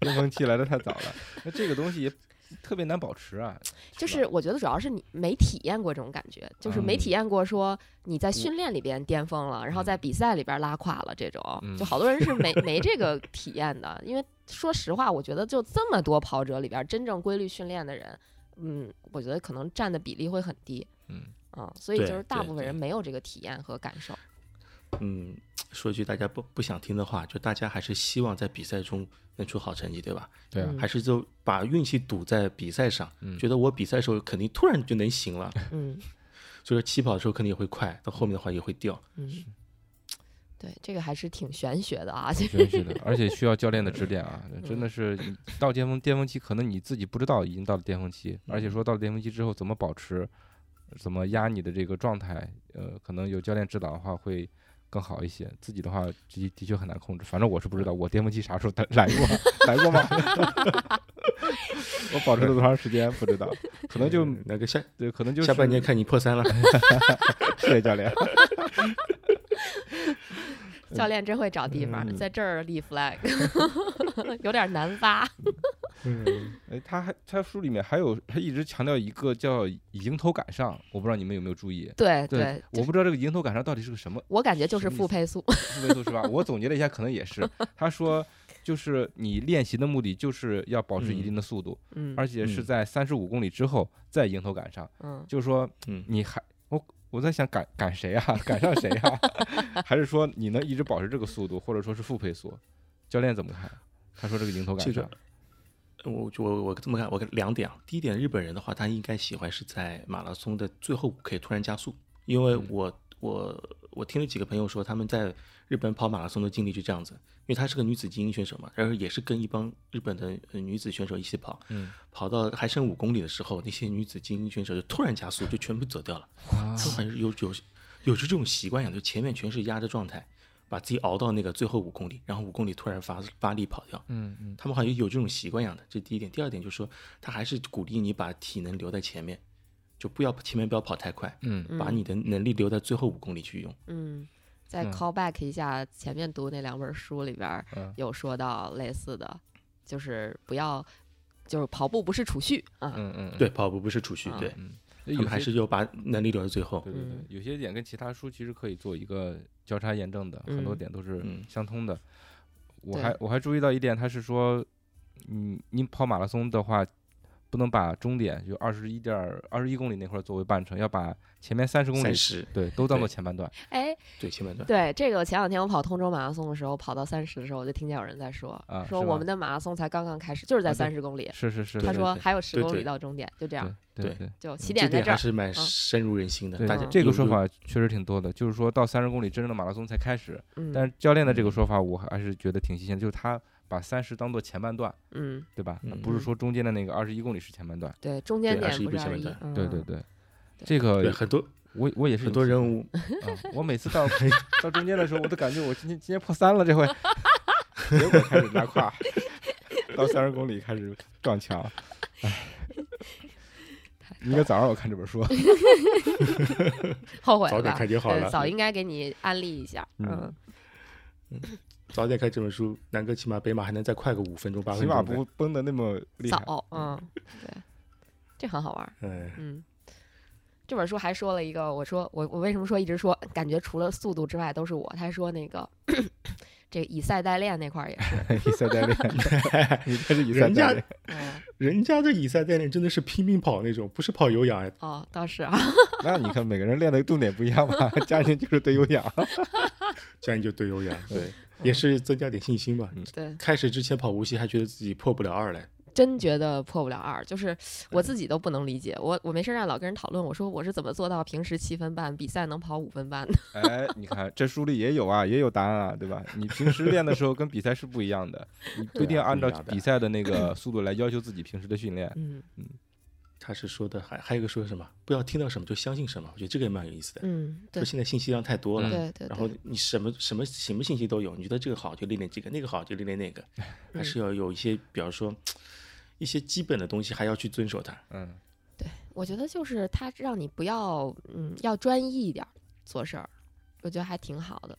巅峰期来的太早了，那这个东西也特别难保持啊。就是是我觉得主要是你没体验过这种感觉，就是没体验过说你在训练里边巅峰了，然后在比赛里边拉垮了这种，就好多人是没 没这个体验的。因为说实话，我觉得就这么多跑者里边，真正规律训练的人，嗯，我觉得可能占的比例会很低，嗯嗯，所以就是大部分人没有这个体验和感受。嗯，说句大家不不想听的话，就大家还是希望在比赛中能出好成绩，对吧？对啊，嗯还是就把运气赌在比赛上，嗯觉得我比赛的时候肯定突然就能行了，嗯所以说起跑的时候肯定也会快，到后面的话也会掉。嗯，对，这个还是挺玄学的啊。玄学的，而且需要教练的指点啊，真的是到巅峰巅峰期，可能你自己不知道已经到了巅峰期，而且说到了巅峰期之后怎么保持，怎么压你的这个状态，呃，可能有教练指导的话会更好一些。自己的话，的的确很难控制。反正我是不知道，我巅峰期啥时候来来过 来过吗？我保持了多长时间不知道，可能就嗯那个下对，可能就是下半年看你破三了，谢谢教练。教练真会找地方，嗯在这儿立 flag，有点难发。嗯，哎，他还他书里面还有他一直强调一个叫迎头赶上，我不知道你们有没有注意。对对，就我不知道这个迎头赶上到底是个什么我感觉就是负配速。负配速。是吧？我总结了一下，可能也是。他说，就是你练习的目的就是要保持一定的速度，嗯而且是嗯在三十五公里之后再迎头赶上。嗯，就是说，嗯你还我我在想赶赶谁啊？赶上谁啊？还是说你能一直保持这个速度，或者说是负配速？教练怎么看？他说这个迎头赶上这个，我我我这么看，我看两点啊。第一点，日本人的话，他应该喜欢是在马拉松的最后可以突然加速，因为嗯我我我听了几个朋友说，他们在日本跑马拉松的经历就这样子，因为她是个女子精英选手嘛，然后也是跟一帮日本的呃女子选手一起跑，嗯，跑到还剩五公里的时候，那些女子精英选手就突然加速，就全部走掉了。啊就好像是有有有着这种习惯一样，就前面全是压着状态，把自己熬到那个最后五公里，然后五公里突然发发力跑掉。嗯嗯他们好像有这种习惯一样的，这第一点。第二点就是说，他还是鼓励你把体能留在前面，就不要前面不要跑太快，嗯把你的能力留在最后五公里去用。嗯，再嗯 call back 一下前面读那两本书里边有说到类似的，就是不要，就是跑步不是储蓄啊。嗯嗯，对，跑步不是储蓄，啊对，嗯，他们还是要把能力留在最后。对对对嗯，有些点跟其他书其实可以做一个交叉验证的，很多嗯。点都是嗯。相通的。我还我还注意到一点，他是说，嗯，你跑马拉松的话，不能把终点就二十一点二十一公里那块儿作为半程，要把前面三十公里三十，对都当做前半段。哎，对前半段，对这个，前两天我跑通州马拉松的时候，跑到三十的时候，我就听见有人在说，啊说我们的马拉松才刚刚开始，就是在三十公里。是是是，他说还有十对公里到终点，就这样，对对对。就起点在这儿。点还是蛮嗯深入人心的。对大家这个说法确实挺多的，就是说到三十公里真正的马拉松才开始。嗯，但是教练的这个嗯说法，我还是觉得挺新鲜，就是他把三十当做前半段，嗯，对吧？嗯不是说中间的那个二十一公里是前半段。对，中间对点不是二一不前半，嗯对对对，对这个很多我我也是很多有体会人物，啊，我每次到到中间的时候，我都感觉我今天今天破三了，这回，结果开始拉胯，到三十公里开始撞墙，哎，应该早上我看这本书 后悔了吧，看就好了对早应该给你安利一下，嗯嗯，早点看这本书，南哥起码北马还能再快个五分钟八起码分钟的。不崩的那么厉害。早，嗯，对，这很好玩儿，嗯，嗯。这本书还说了一个，我说我我为什么说一直说感觉除了速度之外都是我？他说那个这以赛代练那块儿也是，以赛代练，你这是以赛人家代练，嗯，人家这以赛代练真的是拼命跑那种，不是跑有氧哎。哦，倒是啊，那你看每个人练的重点不一样嘛，佳宁就是对有氧，这样就对有氧，对，也是增加点信心吧。对，开始之前跑无锡还觉得自己破不了二嘞，真觉得破不了二，就是我自己都不能理解。我我没事儿干老跟人讨论，我说我是怎么做到平时七分半，比赛能跑五分半的？哎，你看这书里也有啊，也有答案啊，对吧？你平时练的时候跟比赛是不一样的，你不一定按照比赛的那个速度来要求自己平时的训练。嗯嗯他是说的还还有一个说什么，不要听到什么就相信什么，我觉得这个也蛮有意思的。嗯，对说现在信息量太多了，对对然后，你什么什么什么信息都有，你觉得这个好就练练这个，那个好就练练那个，还是要有一些，比方说一些基本的东西还要去遵守它。嗯，对我觉得就是他让你不要嗯要专一一点做事儿，我觉得还挺好的。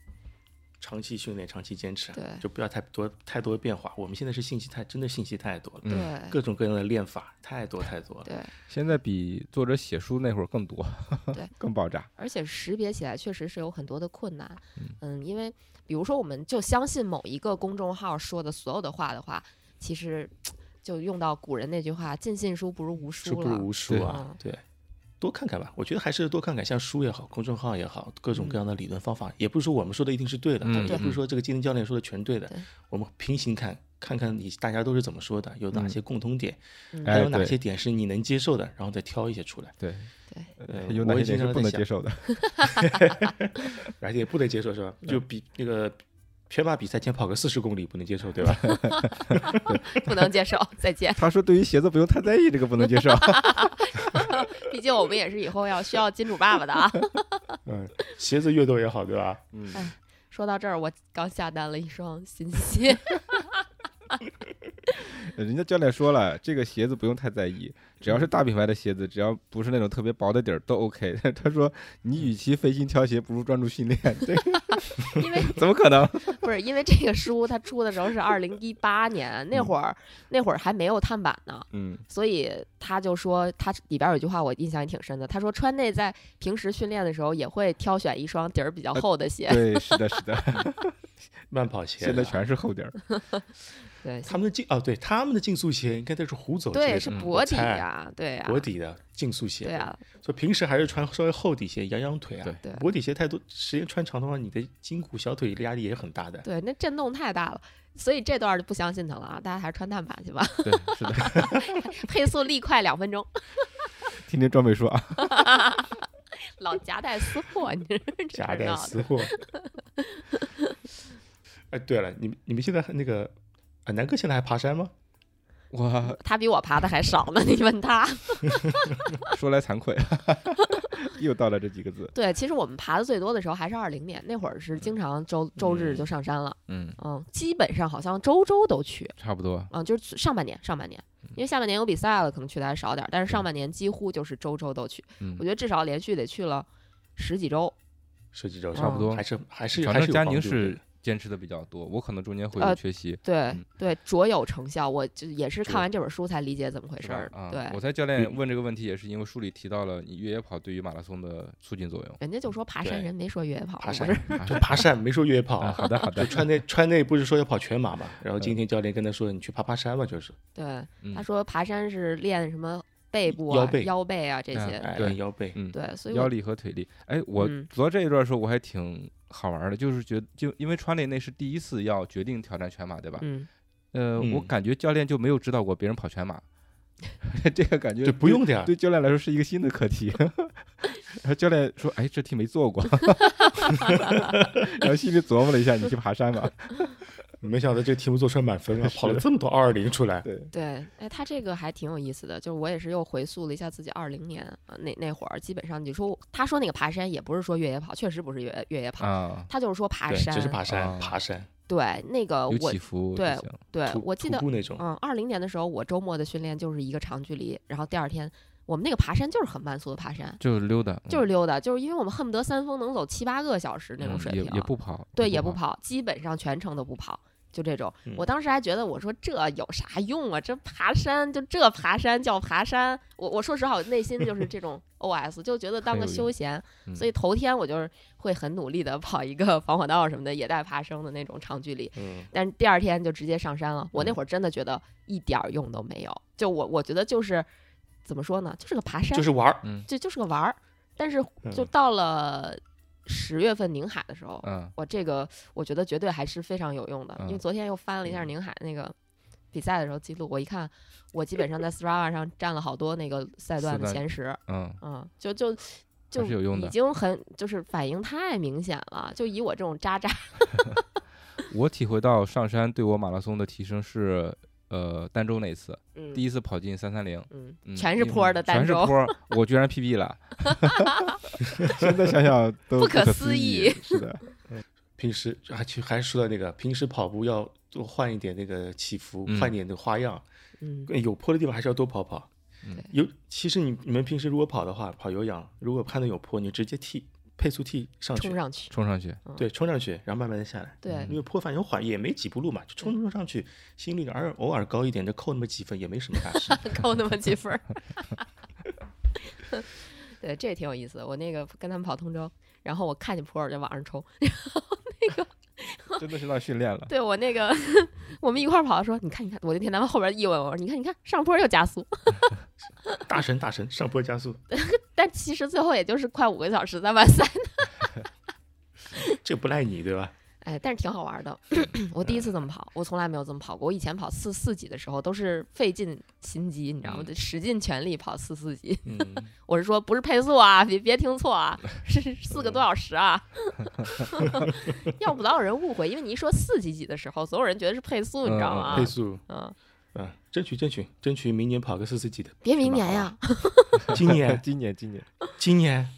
长期训练，长期坚持，对就不要太多太多的变化。我们现在是信息太真的信息太多了，各种各样的练法太多太多了。对，现在比作者写书那会儿更多，对，更爆炸。而且识别起来确实是有很多的困难。嗯，因为比如说我们就相信某一个公众号说的所有的话的话，其实就用到古人那句话“尽信书不如无书”了。书不如无书啊，对，多看看吧。我觉得还是多看看，像书也好，公众号也好，各种各样的理论方法，也不是说我们说的一定是对的，嗯也不是说这个健身教练说的全对的对，我们平行看，看看你大家都是怎么说的，有哪些共通点，嗯还有哪些点是你能接受的，然后再挑一些出来。对，呃，有哪些点是不能接受的？而且也不能接受是吧？就比那个全马比赛前跑个四十公里不能接受，对吧？不能接受，再见。他说对于鞋子不用太在意，这个不能接受。毕竟我们也是以后要需要金主爸爸的啊。嗯，鞋子越多越好，对吧？嗯，说到这儿，我刚下单了一双新鞋，人家教练说了，这个鞋子不用太在意，只要是大品牌的鞋子，只要不是那种特别薄的底儿都 OK。他说，你与其费心挑鞋，不如专注训练。这个因为怎么可能？不是因为这个书它出的时候是二零一八年，那会儿那会儿还没有碳板呢，嗯所以他就说他里边有一句话我印象也挺深的，他说川内在平时训练的时候也会挑选一双底儿比较厚的鞋，对，是的，是的，慢跑鞋，现在全是厚底儿。对他们的竞哦，对，他们的竞速鞋应该都是虎走对鞋的是薄底我猜呀，对呀，薄底的竞速鞋。对啊，所以平时还是穿稍微厚底鞋，养养腿啊。对对薄底鞋太多，时间穿长的话，你的筋骨、小腿压力也很大的。对，那震动太大了。所以这段儿就不相信他了啊！大家还是穿碳板去吧，对，是的，配速力快两分钟，听听装备说啊，老夹带私货，你这是夹带私货。哎，对了，你们你们现在那个啊，南哥现在还爬山吗？我 他比我爬的还少呢，你问他。说来惭愧，又到了这几个字。对，其实我们爬的最多的时候还是二零年那会儿，是经常周周日就上山了，嗯，嗯，基本上好像周周都去，差不多。嗯，就是上半年上半年，因为下半年有比赛了，可能去的还少点儿，但是上半年几乎就是周周都去，嗯我，觉得至少连续得去了十几周，十几周差不多还是还是反正佳还是有帮助宁是的坚持的比较多，我可能中间会呃有缺席。对、嗯对，卓有成效。我就也是看完这本书才理解怎么回事儿？啊，对我，猜教练嗯问这个问题也是因为书里提到了你越野跑对于马拉松的促进作用。人家就说爬山，人没说越野跑，爬山？就爬山，没说越野跑啊，好的好的，川内川内不是说要跑全马嘛？然后今嗯天教练跟他说，你去爬爬山吧，就是对，嗯他说爬山是练什么背部啊、腰背腰背啊这啊些。哎对练腰背。嗯，对，所以腰力和腿力。哎，我嗯读到这一段的时候，我还挺好玩的，就是觉得就因为川内那是第一次要决定挑战全马，对吧？嗯，呃，我嗯感觉教练就没有指导过别人跑全马，这个感觉这不用这样对教练来说是一个新的课题。然后教练说：“哎，这题没做过。”然后心里琢磨了一下：“你去爬山吧。没想到这个题目做出来满分了，跑了这么多二二零出来”。对，对，哎，他这个还挺有意思的，就是我也是又回溯了一下自己二零年啊那那会儿，基本上你说他说那个爬山也不是说越野跑，确实不是越越野跑，啊，他就是说爬，山，只是爬山，啊爬山，对，那个有我起伏对。对我记得那种。嗯，二零年的时候，我周末的训练就是一个长距离，然后第二天我们那个爬山就是很慢速的爬山，就是溜达，就是溜达，就是因为我们恨不得三峰能走七八个小时那种嗯水平，也也不跑，对，也也不。跑，基本上全程都不跑，就这种。嗯我当时还觉得，我说这有啥用啊？这爬山就这爬山叫爬山？我我说实话，我内心就是这种 OS，就觉得当个休闲。嗯所以头天我就是会很努力的跑一个防火道什么的，也带爬升的那种长距离。嗯，但是第二天就直接上山了。我那嗯会儿真的觉得一点儿用都没有。就我我觉得就是怎么说呢，就是个爬山，就是玩儿。嗯就就是个玩儿。但是就嗯到了十月份宁海的时候，嗯。我这个我觉得绝对还是非常有用的，因为嗯。昨天又翻了一下宁海那个比赛的时候记录，我一看，我基本上在 Strava 上占了好多那个赛段的前十，嗯，嗯，就就就有用的经很就是反应太明显了，就以我这种渣渣，我体会到上山对我马拉松的提升是，呃，儋州那次，嗯第一次跑进三三零，全是坡儿的儋州，全是坡儿，我居然 PB 了，现在想想都不可可思议议。是的，平时还去还说到那个，平时跑步要多换一点那个起伏，嗯换点那个花样。嗯有坡的地方还是要多跑跑。有其实你你们平时如果跑的话，跑有氧，如果看到有坡，你直接替配速 T 上去，冲上去，冲上去，对，冲上去，然后慢慢的下来。对因为坡反有缓，也没几步路嘛，就冲冲上去，心率偶尔偶尔高一点，就扣那么几分，也没什么大事。扣那么几分儿。对，这也挺有意思的。我那个跟他们跑通州，然后我看见坡儿就往上冲，真的是让训练了。对我那个 我们一块儿跑，说你看你看，我那天他们后边一问我说你看你看上坡又加速，大神大神，上坡加速，但其实最后也就是快五个小时在完赛。这不赖你对吧？哎，但是挺好玩的。我第一次这么跑，我从来没有这么跑过。我以前跑四四级的时候都是费尽心机，你知道吗？嗯得使尽全力跑四四级。嗯，我是说不是配速啊，别别听错啊，是四个多小时啊。要不老有人误会，因为你一说四级几的时候，所有人觉得是配速，你知道嗯吗配？速嗯，嗯，争取争取争取明年跑个四四几的。别明年呀，今年今年今年今年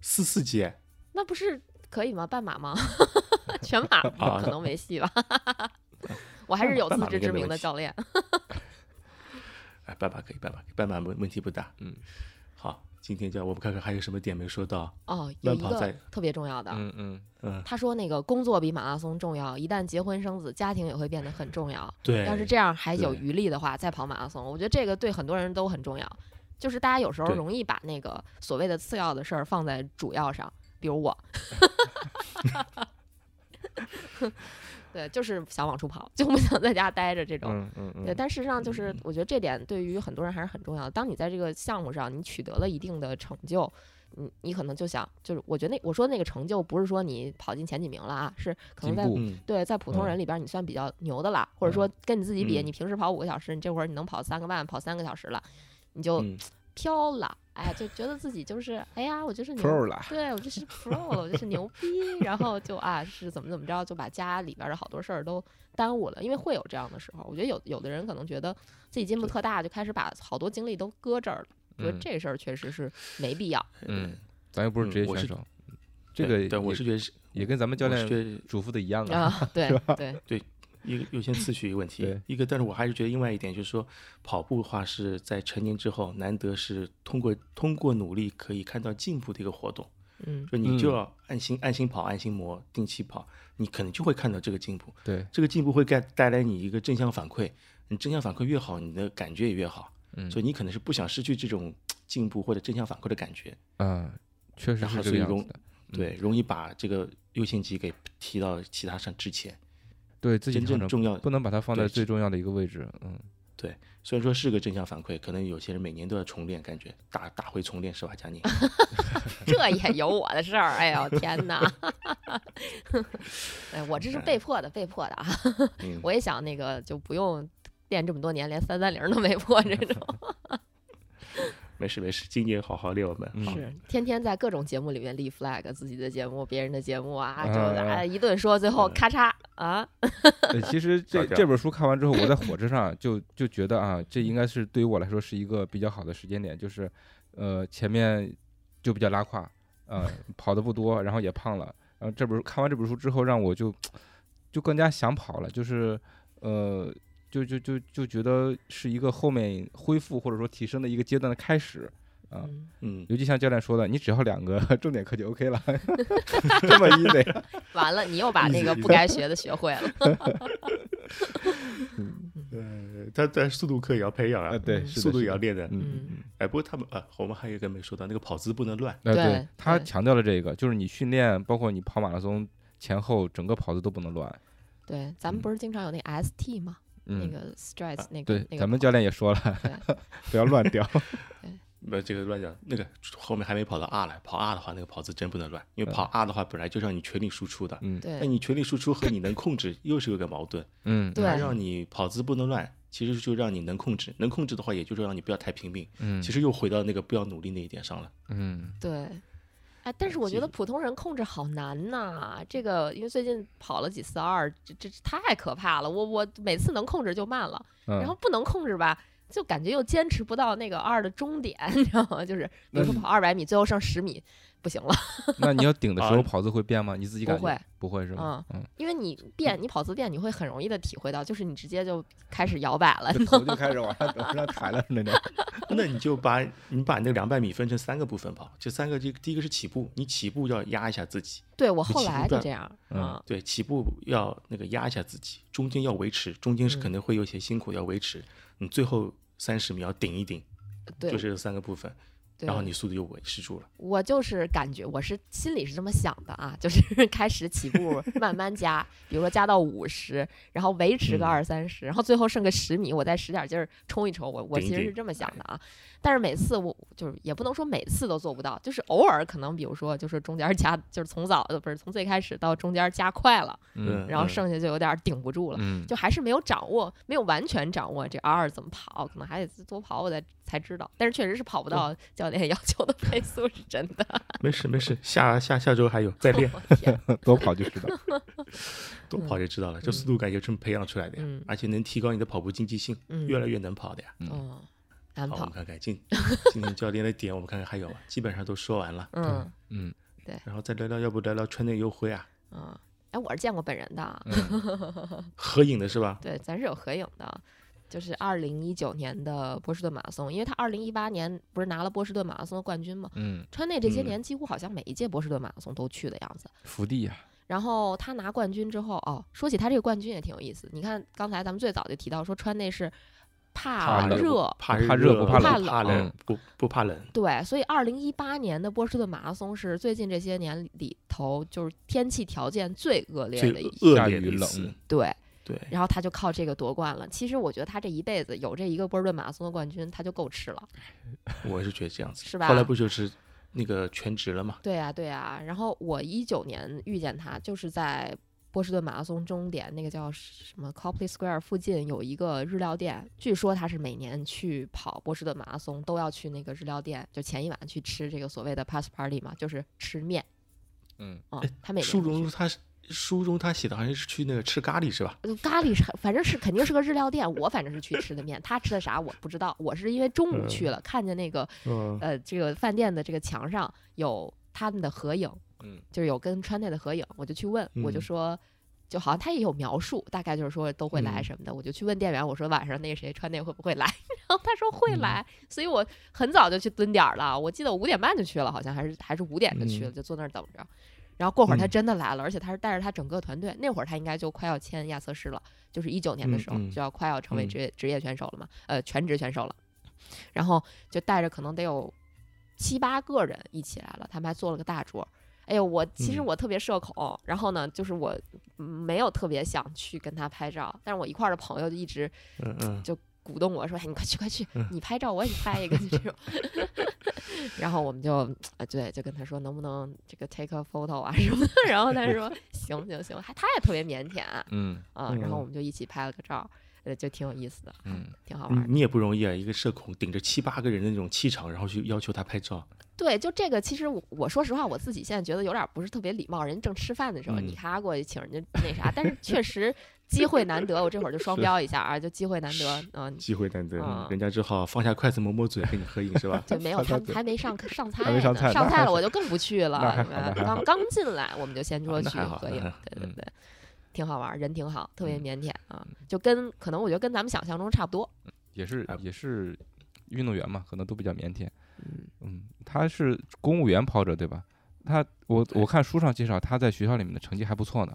四四级，那不是可以吗？半马吗？全马 啊可能没戏吧。我还是有自知之明的教练。哎，半马可以，半马可以，半马问问题不大。嗯，好，今天叫，我们看看还有什么点没说到。哦，有一个特别重要的，嗯嗯，嗯，他说那个工作比马拉松重要，一旦结婚生子，家庭也会变得很重要。对，要是这样还有余力的话，再跑马拉松，我觉得这个对很多人都很重要。就是大家有时候容易把那个所谓的次要的事儿放在主要上，比如我，对，就是想往出跑，就不想在家待着这种。嗯嗯嗯，对，但事实上就是，我觉得这点对于很多人还是很重要的。当你在这个项目上你取得了一定的成就，你你可能就想，就是我觉得那我说的那个成就不是说你跑进前几名了啊，是可能在对，在普通嗯。人里边儿你算比较牛的了，或者说跟你自己比，嗯。你平时跑五个小时，你这会儿你能跑三个半，跑三个小时了，你就嗯飘了，哎，就觉得自己就是，哎呀，我就是牛 pro 了，对我就是 pro 了，我就是牛逼，然后就啊是怎么怎么着，就把家里边的好多事儿都耽误了，因为会有这样的时候。我觉得有有的人可能觉得自己进步特大，就开始把好多精力都搁这儿了。我觉得嗯。这事儿确实是没必要。嗯，咱又不是职业选手，这个对对，我是觉得是，也跟咱们教练得嘱咐的一样啊，啊，对。对，一个优先次序一个问题对，一个，但是我还是觉得另外一点就是说，跑步的话是在成年之后，难得是通过通过努力可以看到进步的一个活动。嗯就你就嗯要安心安心跑，安心磨，定期跑，你可能就会看到这个进步。对，这个进步会带带来你一个正向反馈，你正向反馈越好，你的感觉也越好。嗯所以你可能是不想失去这种进步或者正向反馈的感觉，嗯，确实然是容这个样子的，嗯对，容易把这个优先级给提到其他上之前。对自己真正重要不能把它放在最重要的一个位置，嗯，对虽然说是个正向反馈，可能有些人每年都要重练，感觉打打回重练是吧，佳宁？这也有我的事儿，哎呦天哪！哎，我这是被迫的，被迫的啊！嗯，我也想那个就不用练这么多年，连三三零都没破这种。没事没事，今年好好练我们。是。天天在各种节目里面立 flag，自己的节目、别人的节目啊，就啊啊一顿说，最后嗯。咔嚓啊，对，其实 这这本书看完之后，我在火车上就就觉得啊，这应该是对于我来说是一个比较好的时间点，就是，呃，前面就比较拉胯，呃，跑的不多，然后也胖了，然后这本书看完这本书之后，让我就就更加想跑了，就是，呃，就就就就觉得是一个后面恢复或者说提升的一个阶段的开始。啊嗯嗯，尤其像教练说的，你只要两个 重点课就 OK 了，这么 easy。完了，你又把那个不该学的学会了。呃，他在速度课也要培养啊，啊，对，速度也要练的。嗯嗯哎，不过他们啊，我们还有一个没说到，那个跑姿不能乱。呃，对对他对强调了这个，就是你训练，包括你跑马拉松前后，整个跑姿都不能乱。对，咱们不是经常有那 ST 吗？那嗯，个 stress 那个对，那个咱们教练也说了，不要乱掉。不，这个乱讲，那个后面还没跑到 R 来，跑 R 的话，那个跑姿真不能乱，因为跑 R 的话本来就让你全力输出的，嗯。对那你全力输出和你能控制又是有个矛盾，嗯，对。它让你跑姿不能乱，其实就让你能控制，能控制的话，也就是让你不要太拼命，嗯，其实又回到那个不要努力那一点上了。嗯。对。哎，但是我觉得普通人控制好难呐，这个因为最近跑了几次二，这这这太可怕了。我我每次能控制就慢了，然后嗯，不能控制吧，就感觉又坚持不到那个二的终点，你知道吗？就是比如说跑二百米，最后剩十米，不行了，那你要顶的时候啊。跑姿会变吗？你自己感觉？不会。不会是吧？嗯，因为你变，你跑姿变，你会很容易的体会到，就是你直接就开始摇摆了，这头就开始往上往上抬了那种。那你就把你把那个两百米分成三个部分跑，这三个这第一个是起步，你起步要压一下自己，对我后来就这样，嗯。啊，对，起步要那个压一下自己，中间要维持，中间是嗯。可能会有些辛苦要维持，你最后三十米要顶一顶，对，就这三个部分，对然后你速度又维持住了。我就是感觉，我是心里是这么想的啊，就是 开始起步慢慢加，比如说加到五十，然后维持个嗯二三十，然后最后剩个十米，我再使点劲儿冲一冲。我我其实是这么想的啊，但是每次我就是也不能说每次都做不到，就是偶尔可能比如说就是中间加，就是从早呃不是从最开始到中间加快了，嗯然后嗯剩下就有点顶不住了。嗯，就还是没有掌握，没有完全掌握这 R 怎么跑，可能还得多跑我才才知道。但是确实是跑不到教练要求的配速，是真的。没事没事，下下下周还有再练，多跑就知道。多跑就知道了。这速度感就这么培养出来的呀嗯，而且能提高你的跑步经济性，嗯越来越能跑的呀。嗯，好，我们，看看今今天教练的点，我们看看还有吗？基本上都说完了，嗯嗯对然后再聊聊，要不聊聊川内优辉啊？嗯，哎，我是见过本人的，嗯 合影的是吧？对，咱是有合影的。就是二零一九年的波士顿马拉松，因为他二零一八年不是拿了波士顿马拉松的冠军嘛，嗯，川内这些嗯年几乎好像每一届波士顿马拉松都去的样子。福地呀，然后他拿冠军之后，哦，说起他这个冠军也挺有意思。你看刚才咱们最早就提到说川内是怕热，怕怕热不怕冷怕冷不不怕冷。对，所以二零一八年的波士顿马拉松是最近这些年里头就是天气条件最恶劣的一次，对，对，然后他就靠这个夺冠了。其实我觉得他这一辈子有这一个波士顿马拉松的冠军，他就够吃了。我是觉得这样子。是吧后来不就是那个全职了嘛？对呀、对呀、然后我一九年遇见他，就是在波士顿马拉松终点那个叫什么 Copley Square 附近有一个日料店，据说他是每年去跑波士顿马拉松都要去那个日料店，就前一晚去吃这个所谓的 pass party 嘛，就是吃面嗯啊、他每书中他书中他写的好像是去那个吃咖喱是吧？呃咖喱是反正是肯定是个日料店，我反正是去吃的面，他吃的啥我不知道，我是因为中午去了，看见那个嗯，呃这个饭店的这个墙上有他们的合影，嗯就是有跟川内的合影，我就去问，我就嗯说，就好像他也有描述，大概就是说都会来嗯什么的，我就去问店员，我说晚上那个谁川内会不会来，然后他说会嗯来，所以我很早就去蹲点儿了，我记得我五点半就去了，好像还是还是五点就去了，嗯就坐那儿等着。然后过会儿他嗯真的来了，而且他是带着他整个团队。那会儿他应该就快要签亚瑟士了，就是一九年的时候、就要快要成为嗯职业职业选手了嘛，呃，全职选手了。然后就带着可能得有七八个人一起来了，他们还做了个大桌。哎呦，我其实嗯。我特别社恐，然后呢，就是我嗯没有特别想去跟他拍照，但是我一块儿的朋友就一直嗯嗯，鼓动我说：“哎，你快去快去嗯，你拍照我也拍一个，就这种。”然后我们就呃对，就跟他说能不能这个 take a photo 啊什么的，然后他说行行行，还他也特别腼腆啊，嗯然后嗯。我们就一起拍了个照，呃，就挺有意思的，嗯，挺好玩的。你你也不容易啊，一个社恐顶着七八个人的那种气场，然后去要求他拍照，对，就这个，其实我我说实话，我自己现在觉得有点不是特别礼貌。人家正吃饭的时候，你嗯咔过去请人家那啥，但是确实机会难得，我这会儿就双标一下啊，就机会难得，嗯，机会难得，嗯人家只好放下筷子抹抹嘴跟你合影是吧？就没有他他他还没上上 菜呢上菜了我就更不去了，刚刚进来我们就先说去合影对对对，挺好玩，人挺好，特别嗯腼腆啊，就跟可能我觉得跟咱们想象中差不多，也是哎也是运动员嘛，可能都比较腼腆。嗯，嗯，他是公务员跑者对吧？他我我看书上介绍他在学校里面的成绩还不错呢，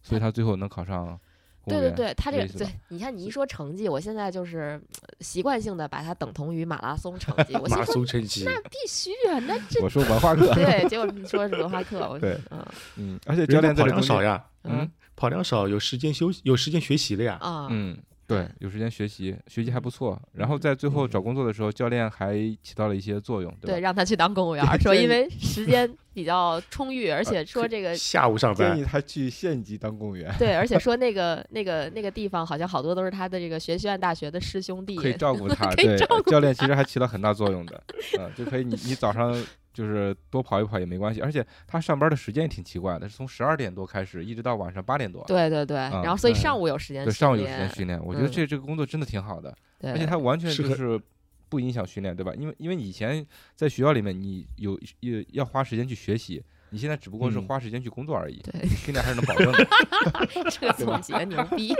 所以他最后能考上公务员。对对对，他这个对你看你一说成绩，我现在就是呃习惯性的把它等同于马拉松成绩，我马拉松成绩，那必须啊，那这我说文化课。对，结果你说是文化课，我对嗯嗯，而且教练在这中间，量少呀，嗯跑量少，有时间休息，有时间学习了呀。啊，嗯，对，有时间学习，学习还不错。然后在最后找工作的时候，教练还起到了一些作用，对，吧？让他去当公务员，说因为时间比较充裕，而且说这个下午上班，建议他去县级当公务员，对，而且说那个那个那个地方好像好多都是他的这个学习院大学的师兄弟，可以照顾他。对，教练其实还起到很大作用的，嗯，就可以你你早上就是多跑一跑也没关系，而且他上班的时间也挺奇怪的，是从十二点多开始，一直到晚上八点多。对对对，然后所以嗯上午有时间对，训上午有时间训练，我觉得嗯。这这个工作真的挺好的，对，而且他完全就是不影响训练，对吧？因为因为你以前在学校里面，你有有要花时间去学习，你现在只不过是嗯。花时间去工作而已，对。训练还是能保证的。这个总结牛逼，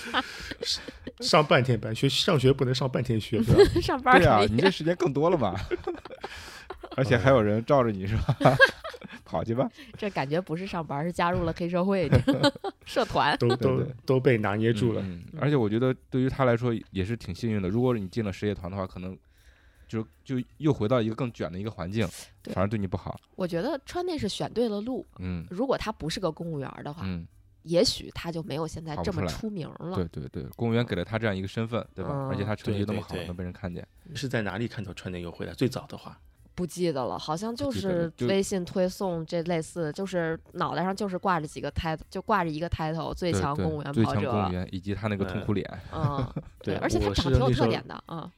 上半天班，学上学不能上半天学，是吧？上班儿对啊，你这时间更多了嘛，而且还有人罩着你是吧？跑去吧，这感觉不是上班，是加入了黑社会社团。都都都被拿捏住了。嗯，嗯而且我觉得对于他来说也是挺幸运的，如果你进了实业团的话，可能就就又回到一个更卷的一个环境，反而对你不好。我觉得川内是选对了路，嗯如果他不是个公务员的话，嗯，也许他就没有现在这么出名了。对对对，公务员给了他这样一个身份，对吧？而且嗯他成绩那么好，能被人看见。是在哪里看到川内优惠的？最早的话，不记得了，好像就是微信推送这类似，就是脑袋上就是挂着几个 title，就挂着一个 title，最强公务员跑者。强公务员以及他那个痛苦脸，嗯，对，而且他长得挺有特点的，嗯，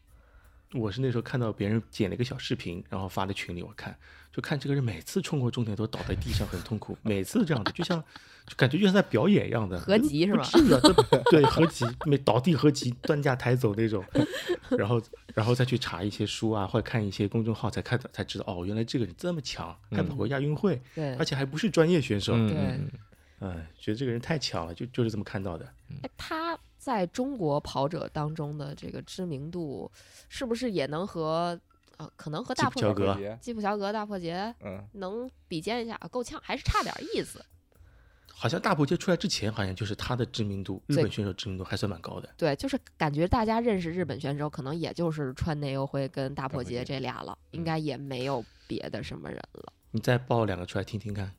我是那时候看到别人剪了一个小视频，然后发在群里，我看就看这个人每次冲过终点都倒在地上很痛苦，每次这样子，就像就感觉就像在表演一样的，合集是吧至于啊，对合集，每倒地合集，端架抬走那种，然后然后再去查一些书啊，或者看一些公众号，才看到才知道哦，原来这个人这么强，还跑过亚运会，对。而且还不是专业选手，嗯对。嗯哎，觉得这个人太强了，就就是这么看到的。哎，他在中国跑者当中的这个知名度，是不是也能和呃，可能和大破节、普乔格嗯节基普乔格、大破节嗯，能比肩一下？够呛，还是差点意思。好像大破节出来之前，好像就是他的知名度，日本选手知名度还算蛮高的。对，就是感觉大家认识日本选手，可能也就是川内优辉跟大破节这俩了，应嗯该也没有别的什么人了。你再报两个出来听听看，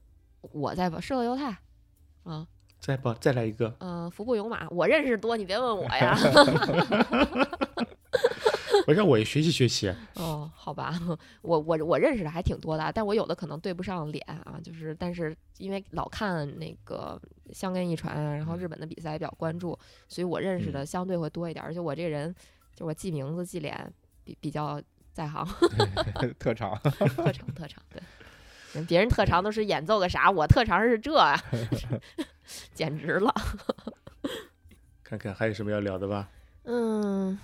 我再报，射乐犹太，啊，再报再来一个，嗯、服部勇马，我认识多，你别问我呀。我让我也学习学习。哦，好吧，我我我认识的还挺多的，但我有的可能对不上脸啊，就是但是因为老看那个香根一传，啊然后日本的比赛也比较关注，所以我认识的相对会多一点，而且我这个人就我记名字记脸比比较在行，特长，特长特长对。别人特长都是演奏个啥，我特长是这啊，简直了。看看还有什么要聊的吧？嗯，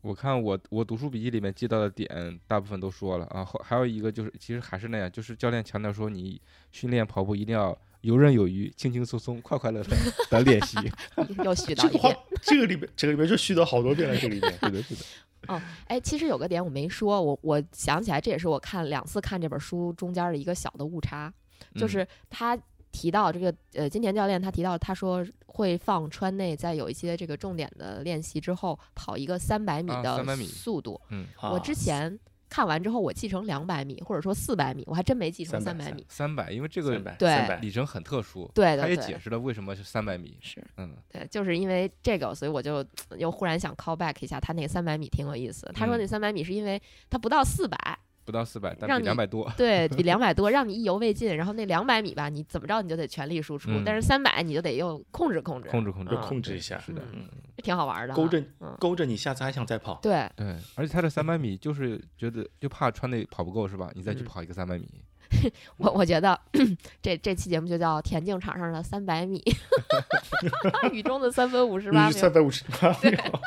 我看我我读书笔记里面记到的点，大部分都说了啊。后还有一个就是，其实还是那样，就是教练强调说，你训练跑步一定要游刃有余、轻轻松松、快快乐乐的练习。又絮 叨这个话一遍。，这个里面这个里面就絮叨好多遍了，这里面。是的，是的，哦哎，其实有个点我没说，我我想起来，这也是我看两次看这本书中间的一个小的误差，就嗯是他提到这个呃金田教练他提到他说会放川内在有一些这个重点的练习之后跑一个三百米啊的速度，嗯，我之前看完之后我记成两百米或者说四百米，我还真没记成三百米。三百，因为这个，对里程很特殊，对对对他也解释了为什么是三百米。是嗯，对，就是因为这个，所以我就又忽然想 call back 一下他那个三百米挺有意思。他说嗯那三百米是因为他不到四百、不到四百，但两百多。对 比两百多，让你意犹未尽。然后那两百米吧，你怎么着你就得全力输出，嗯但是三百你就得又控制控制，控制控制嗯，控制一下，是的，嗯挺好玩的哈。勾着嗯勾着你，下次还想再跑。对，对，而且他这三百米就是觉得就怕穿的跑不够是吧？你再去嗯跑一个三百米，我我觉得这这期节目就叫田径场上的三百米，雨中的三分五十八秒，三百五十八秒，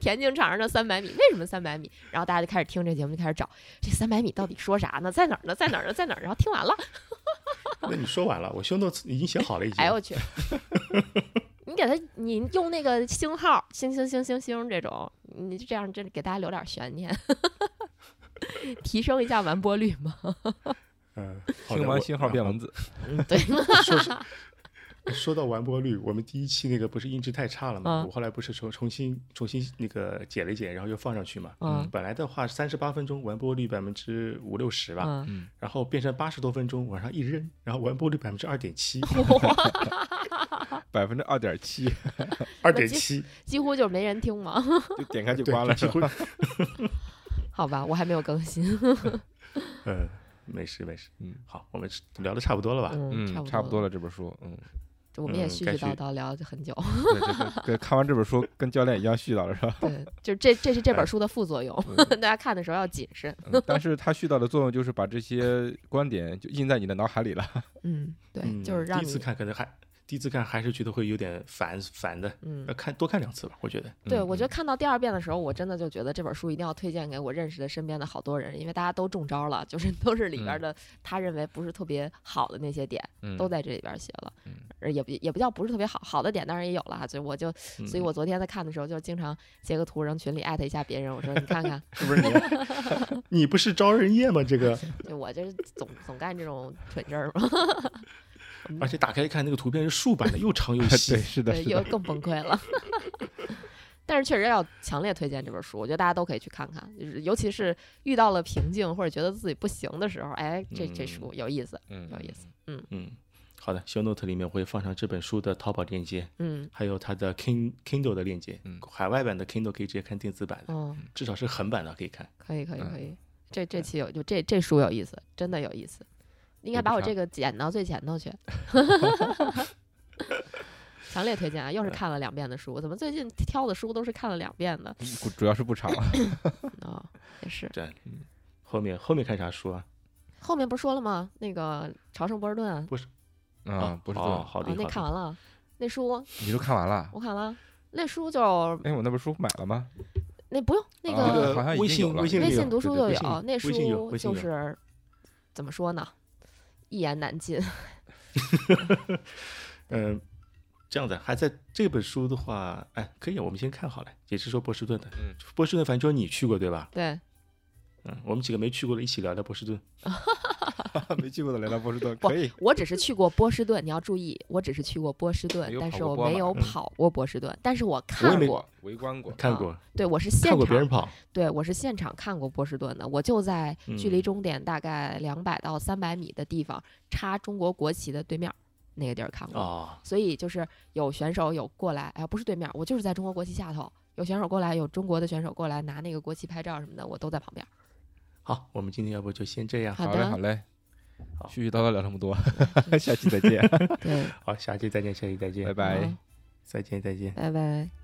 田径场上的三百米，为什么三百米？然后大家就开始听这节目，就开始找这三百米到底说啥呢？在哪儿呢？在哪儿呢？在哪儿？然后听完了，那你说完了，我修 notes 已经写好了，已经。哎呦我去！你给他，你用那个星号，星星星星星这种，你就这样，这给大家留点悬念，提升一下完播率嘛。嗯，听完信号变文字。嗯，对，说说到完播率，我们第一期那个不是音质太差了嘛？嗯我后来不是重重新重新那个剪了一剪，然后又放上去嘛。嗯本来的话三十八分钟完播率百分之五六十吧，嗯，嗯，然后变成八十多分钟往上一扔，然后完播率百分之二点七，百分之二点七，二点七，几乎就没人听嘛。就点开就关，了，几乎？好吧，我还没有更新。嗯，没事没事，嗯好，我们聊的差不多了吧？嗯，嗯，差不多了。这本书，嗯，我们也絮絮叨叨聊了很久。对，看完这本书跟教练一样絮叨了，是吧？对，就这这是这哎本书的副作用，嗯 大家看的时候要谨慎。嗯但是它絮叨的作用就是把这些观点就印在你的脑海里了。嗯，对，嗯，就是让你第一次看可能还第一次看还是觉得会有点烦烦的，嗯要。看多看两次吧，我觉得。对，嗯我觉得看到第二遍的时候，我真的就觉得这本书一定要推荐给我认识的身边的好多人，因为大家都中招了，就是都是里边嗯的他认为不是特别好的那些点，嗯都在这里边写了嗯，也不也不叫不是特别好，好的点当然也有了哈，所以我就，所以嗯我昨天在看的时候就经常截个图扔群里艾特一下别人，我说你看看，是不是你？你不是招人厌吗？这个，就我就是总总干这种蠢事儿嘛，而且打开一看，那个图片是竖版的，又长又对，细。是的，对，是的，又更崩溃了。但是确实要强烈推荐这本书，我觉得大家都可以去看看，就是尤其是遇到了瓶颈或者觉得自己不行的时候，哎，这这书有意思，嗯，有意思。嗯嗯，好的，show note 里面我会放上这本书的淘宝链接，嗯还有它的 King Kindle 的链接。嗯海外版的 Kindle 可以直接看电子版的，嗯，至少是横版的可以看。可以可以嗯可以，这这期有就这这书有意思，真的有意思，应该把我这个剪到最前头去。强烈推荐啊！又是看了两遍的书，怎么最近挑的书都是看了两遍的不主要是不长。啊？也是。对，嗯后面后面看啥书啊？后面不是说了吗？那个朝圣波士顿啊，啊，不是哦，这，好的，那。看完了，那书你都看完了？我看了，那书就哎，我那本书买了吗？那不用那啊个好像已微信微微信读书就对对有，那微信有书就是怎么说呢？一言难尽。嗯，这样子，还在这本书的话，哎，可以，我们先看好了，也是说波士顿的。嗯，波士顿反正就你去过对吧？对，嗯，我们几个没去过的，一起聊聊波士顿。没去过的聊聊波士顿可以。我只是去过波士顿，你要注意，我只是去过波士顿，但是我没有嗯跑过波士顿，但是我看过，围观 过。啊看过，对我是现看过别人场，跑。对我是现场看过波士顿的，我就在距离嗯终点大概两百到三百米的地方，插中国国旗的对面儿那个地儿看过。哦，所以就是有选手有过来，哎，不是对面，我就是在中国国旗下头，有选手过来，有中国的选手过来拿那个国旗拍照什么的，我都在旁边。好，我们今天要不就先这样。好好嘞，的好嘞。好絮絮叨叨聊这么多，下期再见，对，好，下期再见，下期再见，拜拜。再见，再见。拜拜。